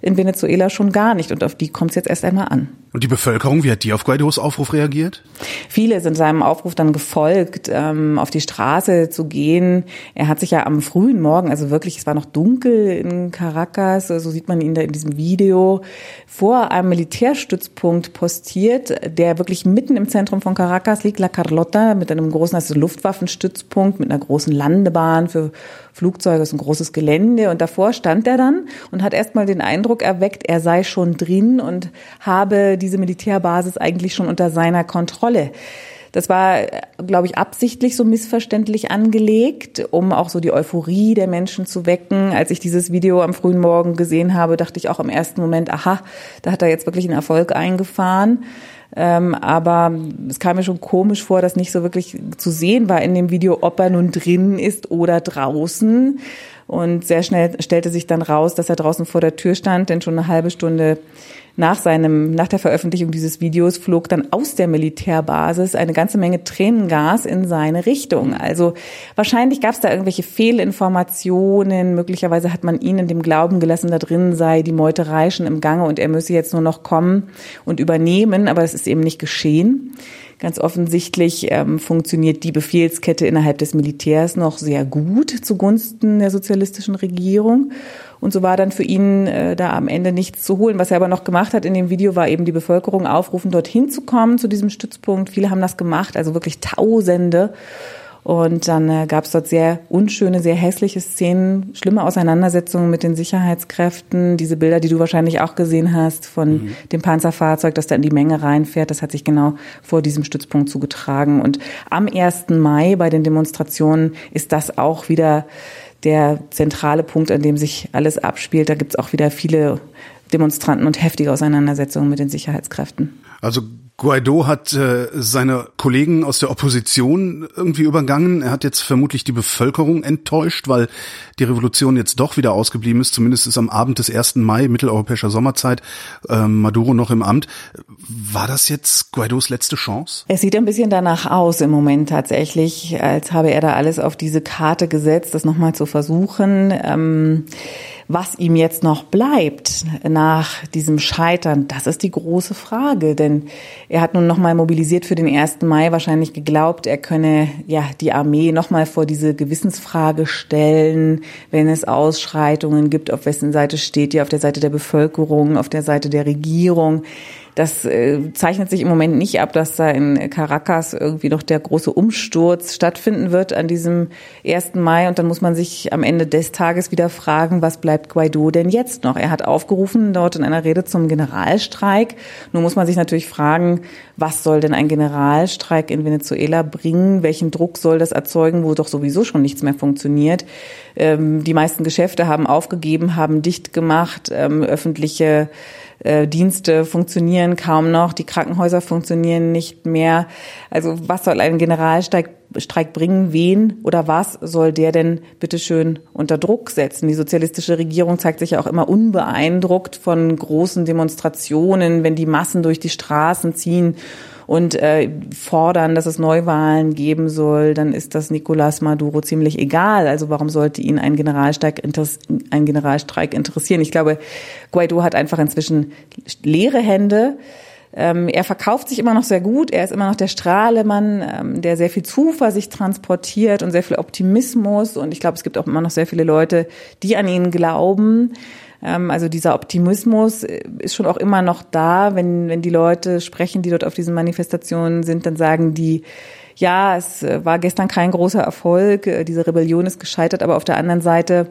in Venezuela schon gar nicht. Und auf die kommt es jetzt erst einmal an. Und die Bevölkerung, wie hat die auf Guaidos Aufruf reagiert? Viele sind seinem Aufruf dann gefolgt, ähm, auf die Straße zu gehen. Er hat sich ja am frühen Morgen, also wirklich, es war noch dunkel in Caracas, so sieht man ihn da in diesem Video, vor einem Militärstützpunkt postiert, der wirklich mitten im Zentrum von Caracas liegt, La Carlota, mit einem großen also Luftwaffenstützpunkt, mit einer großen Landebahn für Flugzeuge, ist ein großes Gelände. Und davor stand er dann und hat erstmal den Eindruck erweckt, er sei schon drin und habe diese Militärbasis eigentlich schon unter seiner Kontrolle. Das war, glaube ich, absichtlich so missverständlich angelegt, um auch so die Euphorie der Menschen zu wecken. Als ich dieses Video am frühen Morgen gesehen habe, dachte ich auch im ersten Moment, aha, da hat er jetzt wirklich einen Erfolg eingefahren. Ähm, aber es kam mir schon komisch vor, dass nicht so wirklich zu sehen war in dem Video, ob er nun drin ist oder draußen. Und sehr schnell stellte sich dann raus, dass er draußen vor der Tür stand, denn schon eine halbe Stunde nach seinem, nach der Veröffentlichung dieses Videos flog dann aus der Militärbasis eine ganze Menge Tränengas in seine Richtung. Also wahrscheinlich gab es da irgendwelche Fehlinformationen. Möglicherweise hat man ihn in dem Glauben gelassen, da drin sei die Meuterei schon im Gange und er müsse jetzt nur noch kommen und übernehmen. Aber das ist eben nicht geschehen. Ganz offensichtlich ähm, funktioniert die Befehlskette innerhalb des Militärs noch sehr gut zugunsten der sozialistischen Regierung. Und so war dann für ihn äh, da am Ende nichts zu holen. Was er aber noch gemacht hat in dem Video, war eben die Bevölkerung aufrufen, dorthin zu kommen, zu diesem Stützpunkt. Viele haben das gemacht, also wirklich Tausende. Und dann äh, gab es dort sehr unschöne, sehr hässliche Szenen, schlimme Auseinandersetzungen mit den Sicherheitskräften. Diese Bilder, die du wahrscheinlich auch gesehen hast von mhm. dem Panzerfahrzeug, das da in die Menge reinfährt, das hat sich genau vor diesem Stützpunkt zugetragen. Und am 1. Mai bei den Demonstrationen ist das auch wieder der zentrale Punkt, an dem sich alles abspielt. Da gibt es auch wieder viele Demonstranten und heftige Auseinandersetzungen mit den Sicherheitskräften. Also Guaido hat äh, seine Kollegen aus der Opposition irgendwie übergangen. Er hat jetzt vermutlich die Bevölkerung enttäuscht, weil die Revolution jetzt doch wieder ausgeblieben ist. Zumindest ist am Abend des 1. Mai, mitteleuropäischer Sommerzeit, äh, Maduro noch im Amt. War das jetzt Guaidos letzte Chance? Es sieht ein bisschen danach aus im Moment tatsächlich, als habe er da alles auf diese Karte gesetzt, das nochmal zu versuchen. Ähm was ihm jetzt noch bleibt nach diesem Scheitern, das ist die große Frage. Denn er hat nun nochmal mobilisiert für den 1. Mai wahrscheinlich geglaubt, er könne ja die Armee nochmal vor diese Gewissensfrage stellen, wenn es Ausschreitungen gibt, auf wessen Seite steht ihr, auf der Seite der Bevölkerung, auf der Seite der Regierung. Das äh, zeichnet sich im Moment nicht ab, dass da in Caracas irgendwie noch der große Umsturz stattfinden wird an diesem 1. Mai. Und dann muss man sich am Ende des Tages wieder fragen, was bleibt Guaido denn jetzt noch? Er hat aufgerufen dort in einer Rede zum Generalstreik. Nun muss man sich natürlich fragen, was soll denn ein Generalstreik in Venezuela bringen? Welchen Druck soll das erzeugen, wo doch sowieso schon nichts mehr funktioniert? Ähm, die meisten Geschäfte haben aufgegeben, haben dicht gemacht, ähm, öffentliche äh, Dienste funktionieren kaum noch, die Krankenhäuser funktionieren nicht mehr. Also was soll ein Generalstreik Streik bringen? Wen oder was soll der denn bitteschön unter Druck setzen? Die sozialistische Regierung zeigt sich ja auch immer unbeeindruckt von großen Demonstrationen, wenn die Massen durch die Straßen ziehen und äh, fordern, dass es Neuwahlen geben soll, dann ist das Nicolás Maduro ziemlich egal. Also warum sollte ihn ein Generalstreik, ein Generalstreik interessieren? Ich glaube, Guaido hat einfach inzwischen leere Hände. Ähm, er verkauft sich immer noch sehr gut. Er ist immer noch der Strahlemann, ähm, der sehr viel Zuversicht transportiert und sehr viel Optimismus. Und ich glaube, es gibt auch immer noch sehr viele Leute, die an ihn glauben. Ähm, also dieser Optimismus ist schon auch immer noch da, wenn, wenn die Leute sprechen, die dort auf diesen Manifestationen sind, dann sagen die, ja, es war gestern kein großer Erfolg, diese Rebellion ist gescheitert, aber auf der anderen Seite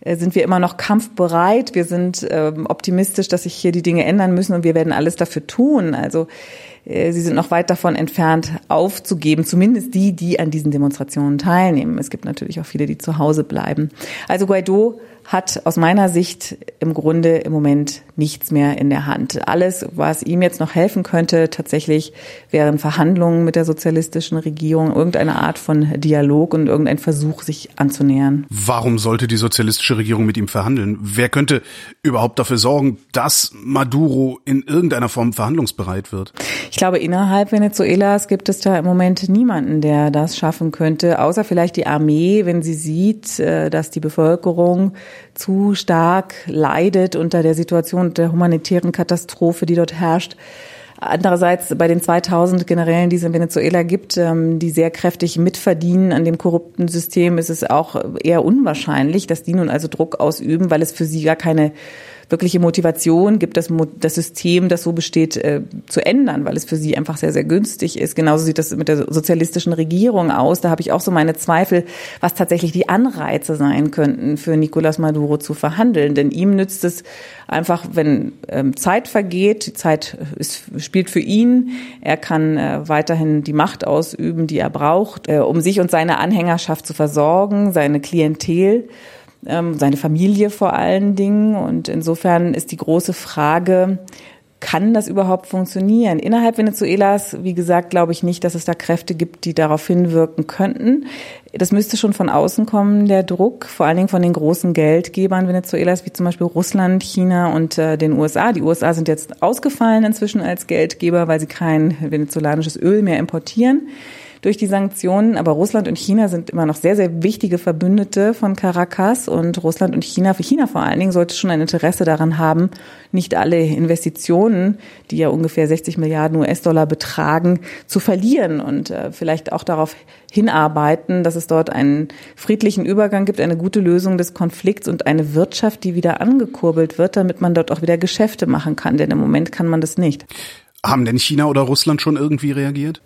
äh, sind wir immer noch kampfbereit. Wir sind ähm, optimistisch, dass sich hier die Dinge ändern müssen und wir werden alles dafür tun. Also äh, sie sind noch weit davon entfernt, aufzugeben, zumindest die, die an diesen Demonstrationen teilnehmen. Es gibt natürlich auch viele, die zu Hause bleiben. Also Guaido hat aus meiner Sicht im Grunde im Moment nichts mehr in der Hand. Alles, was ihm jetzt noch helfen könnte, tatsächlich wären Verhandlungen mit der sozialistischen Regierung, irgendeine Art von Dialog und irgendein Versuch, sich anzunähern. Warum sollte die sozialistische Regierung mit ihm verhandeln? Wer könnte überhaupt dafür sorgen, dass Maduro in irgendeiner Form verhandlungsbereit wird? Ich glaube, innerhalb Venezuelas gibt es da im Moment niemanden, der das schaffen könnte, außer vielleicht die Armee, wenn sie sieht, äh, dass die Bevölkerung zu stark leidet unter der Situation der humanitären Katastrophe, die dort herrscht. Andererseits bei den 2000 Generälen, die es in Venezuela gibt, ähm, die sehr kräftig mitverdienen an dem korrupten System, ist es auch eher unwahrscheinlich, dass die nun also Druck ausüben, weil es für sie gar keine wirkliche Motivation gibt, das, das System, das so besteht, äh, zu ändern, weil es für sie einfach sehr, sehr günstig ist. Genauso sieht das mit der sozialistischen Regierung aus. Da habe ich auch so meine Zweifel, was tatsächlich die Anreize sein könnten, für Nicolás Maduro zu verhandeln. Denn ihm nützt es einfach, wenn ähm, Zeit vergeht, Zeit ist, spielt für ihn, er kann äh, weiterhin die Macht ausüben, die er braucht, äh, um sich und seine Anhängerschaft zu versorgen, seine Klientel seine Familie vor allen Dingen. Und insofern ist die große Frage, kann das überhaupt funktionieren? Innerhalb Venezuelas, wie gesagt, glaube ich nicht, dass es da Kräfte gibt, die darauf hinwirken könnten. Das müsste schon von außen kommen, der Druck, vor allen Dingen von den großen Geldgebern Venezuelas, wie zum Beispiel Russland, China und äh, den USA. Die USA sind jetzt ausgefallen inzwischen als Geldgeber, weil sie kein venezolanisches Öl mehr importieren durch die Sanktionen. Aber Russland und China sind immer noch sehr, sehr wichtige Verbündete von Caracas und Russland und China, für China vor allen Dingen, sollte schon ein Interesse daran haben, nicht alle Investitionen, die ja ungefähr 60 Milliarden US-Dollar betragen, zu verlieren und äh, vielleicht auch darauf hinarbeiten, dass es dort einen friedlichen Übergang gibt, eine gute Lösung des Konflikts und eine Wirtschaft, die wieder angekurbelt wird, damit man dort auch wieder Geschäfte machen kann. Denn im Moment kann man das nicht. Haben denn China oder Russland schon irgendwie reagiert?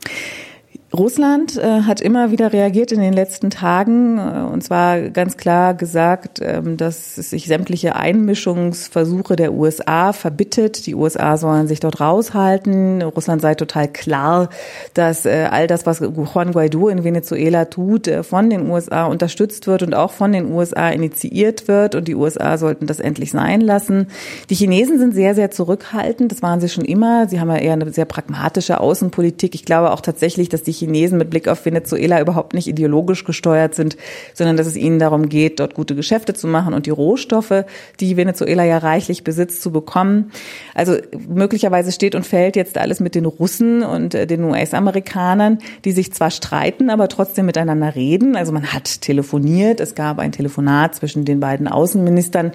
Russland äh, hat immer wieder reagiert in den letzten Tagen äh, und zwar ganz klar gesagt, ähm, dass es sich sämtliche Einmischungsversuche der USA verbittet. Die USA sollen sich dort raushalten. Russland sei total klar, dass äh, all das, was Juan Guaido in Venezuela tut, von den USA unterstützt wird und auch von den USA initiiert wird und die USA sollten das endlich sein lassen. Die Chinesen sind sehr, sehr zurückhaltend. Das waren sie schon immer. Sie haben ja eher eine sehr pragmatische Außenpolitik. Ich glaube auch tatsächlich, dass die Chinesen mit Blick auf Venezuela überhaupt nicht ideologisch gesteuert sind, sondern dass es ihnen darum geht, dort gute Geschäfte zu machen und die Rohstoffe, die Venezuela ja reichlich besitzt, zu bekommen. Also möglicherweise steht und fällt jetzt alles mit den Russen und äh, den US-Amerikanern, die sich zwar streiten, aber trotzdem miteinander reden. Also man hat telefoniert, es gab ein Telefonat zwischen den beiden Außenministern.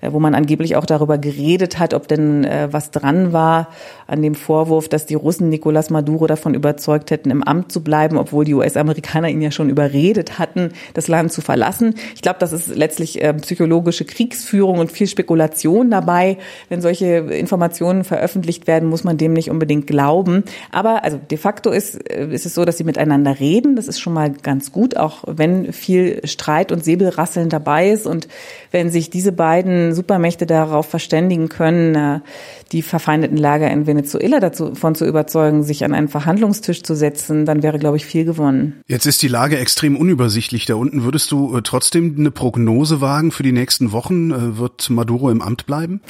Äh, wo man angeblich auch darüber geredet hat, ob denn äh, was dran war an dem Vorwurf, dass die Russen Nicolás Maduro davon überzeugt hätten, im Amt zu bleiben, obwohl die US-Amerikaner ihn ja schon überredet hatten, das Land zu verlassen. Ich glaube, das ist letztlich äh, psychologische Kriegsführung und viel Spekulation dabei. Wenn solche Informationen veröffentlicht werden, muss man dem nicht unbedingt glauben. Aber also de facto ist, äh, ist es so, dass sie miteinander reden. Das ist schon mal ganz gut, auch wenn viel Streit und Säbelrasseln dabei ist. Und wenn sich diese beiden Supermächte darauf verständigen können, äh, die verfeindeten Lager in Venezuela davon zu überzeugen, sich an einen Verhandlungstisch zu setzen, dann wäre, glaube ich, viel gewonnen. Jetzt ist die Lage extrem unübersichtlich da unten. Würdest du äh, trotzdem eine Prognose wagen für die nächsten Wochen? Äh, wird Maduro im Amt bleiben?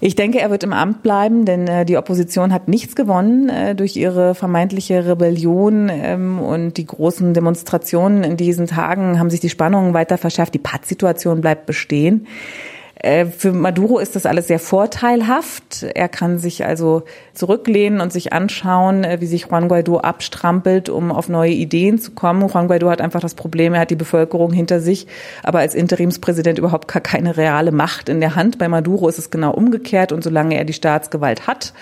Ich denke, er wird im Amt bleiben, denn äh, die Opposition hat nichts gewonnen äh, durch ihre vermeintliche Rebellion ähm, und die großen Demonstrationen in diesen Tagen haben sich die Spannungen weiter verschärft. Die Pattsituation bleibt bestehen. Äh, für Maduro ist das alles sehr vorteilhaft. Er kann sich also zurücklehnen und sich anschauen, äh, wie sich Juan Guaido abstrampelt, um auf neue Ideen zu kommen. Juan Guaido hat einfach das Problem, er hat die Bevölkerung hinter sich, aber als Interimspräsident überhaupt gar keine reale Macht in der Hand. Bei Maduro ist es genau umgekehrt und solange er die Staatsgewalt hat,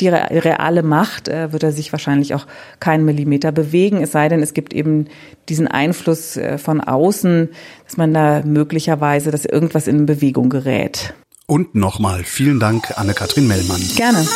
die reale Macht, äh, wird er sich wahrscheinlich auch keinen Millimeter bewegen, es sei denn, es gibt eben diesen Einfluss äh, von außen, dass man da möglicherweise, dass irgendwas in Bewegung gerät. Und nochmal vielen Dank, Anne-Kathrin Mellmann. Gerne.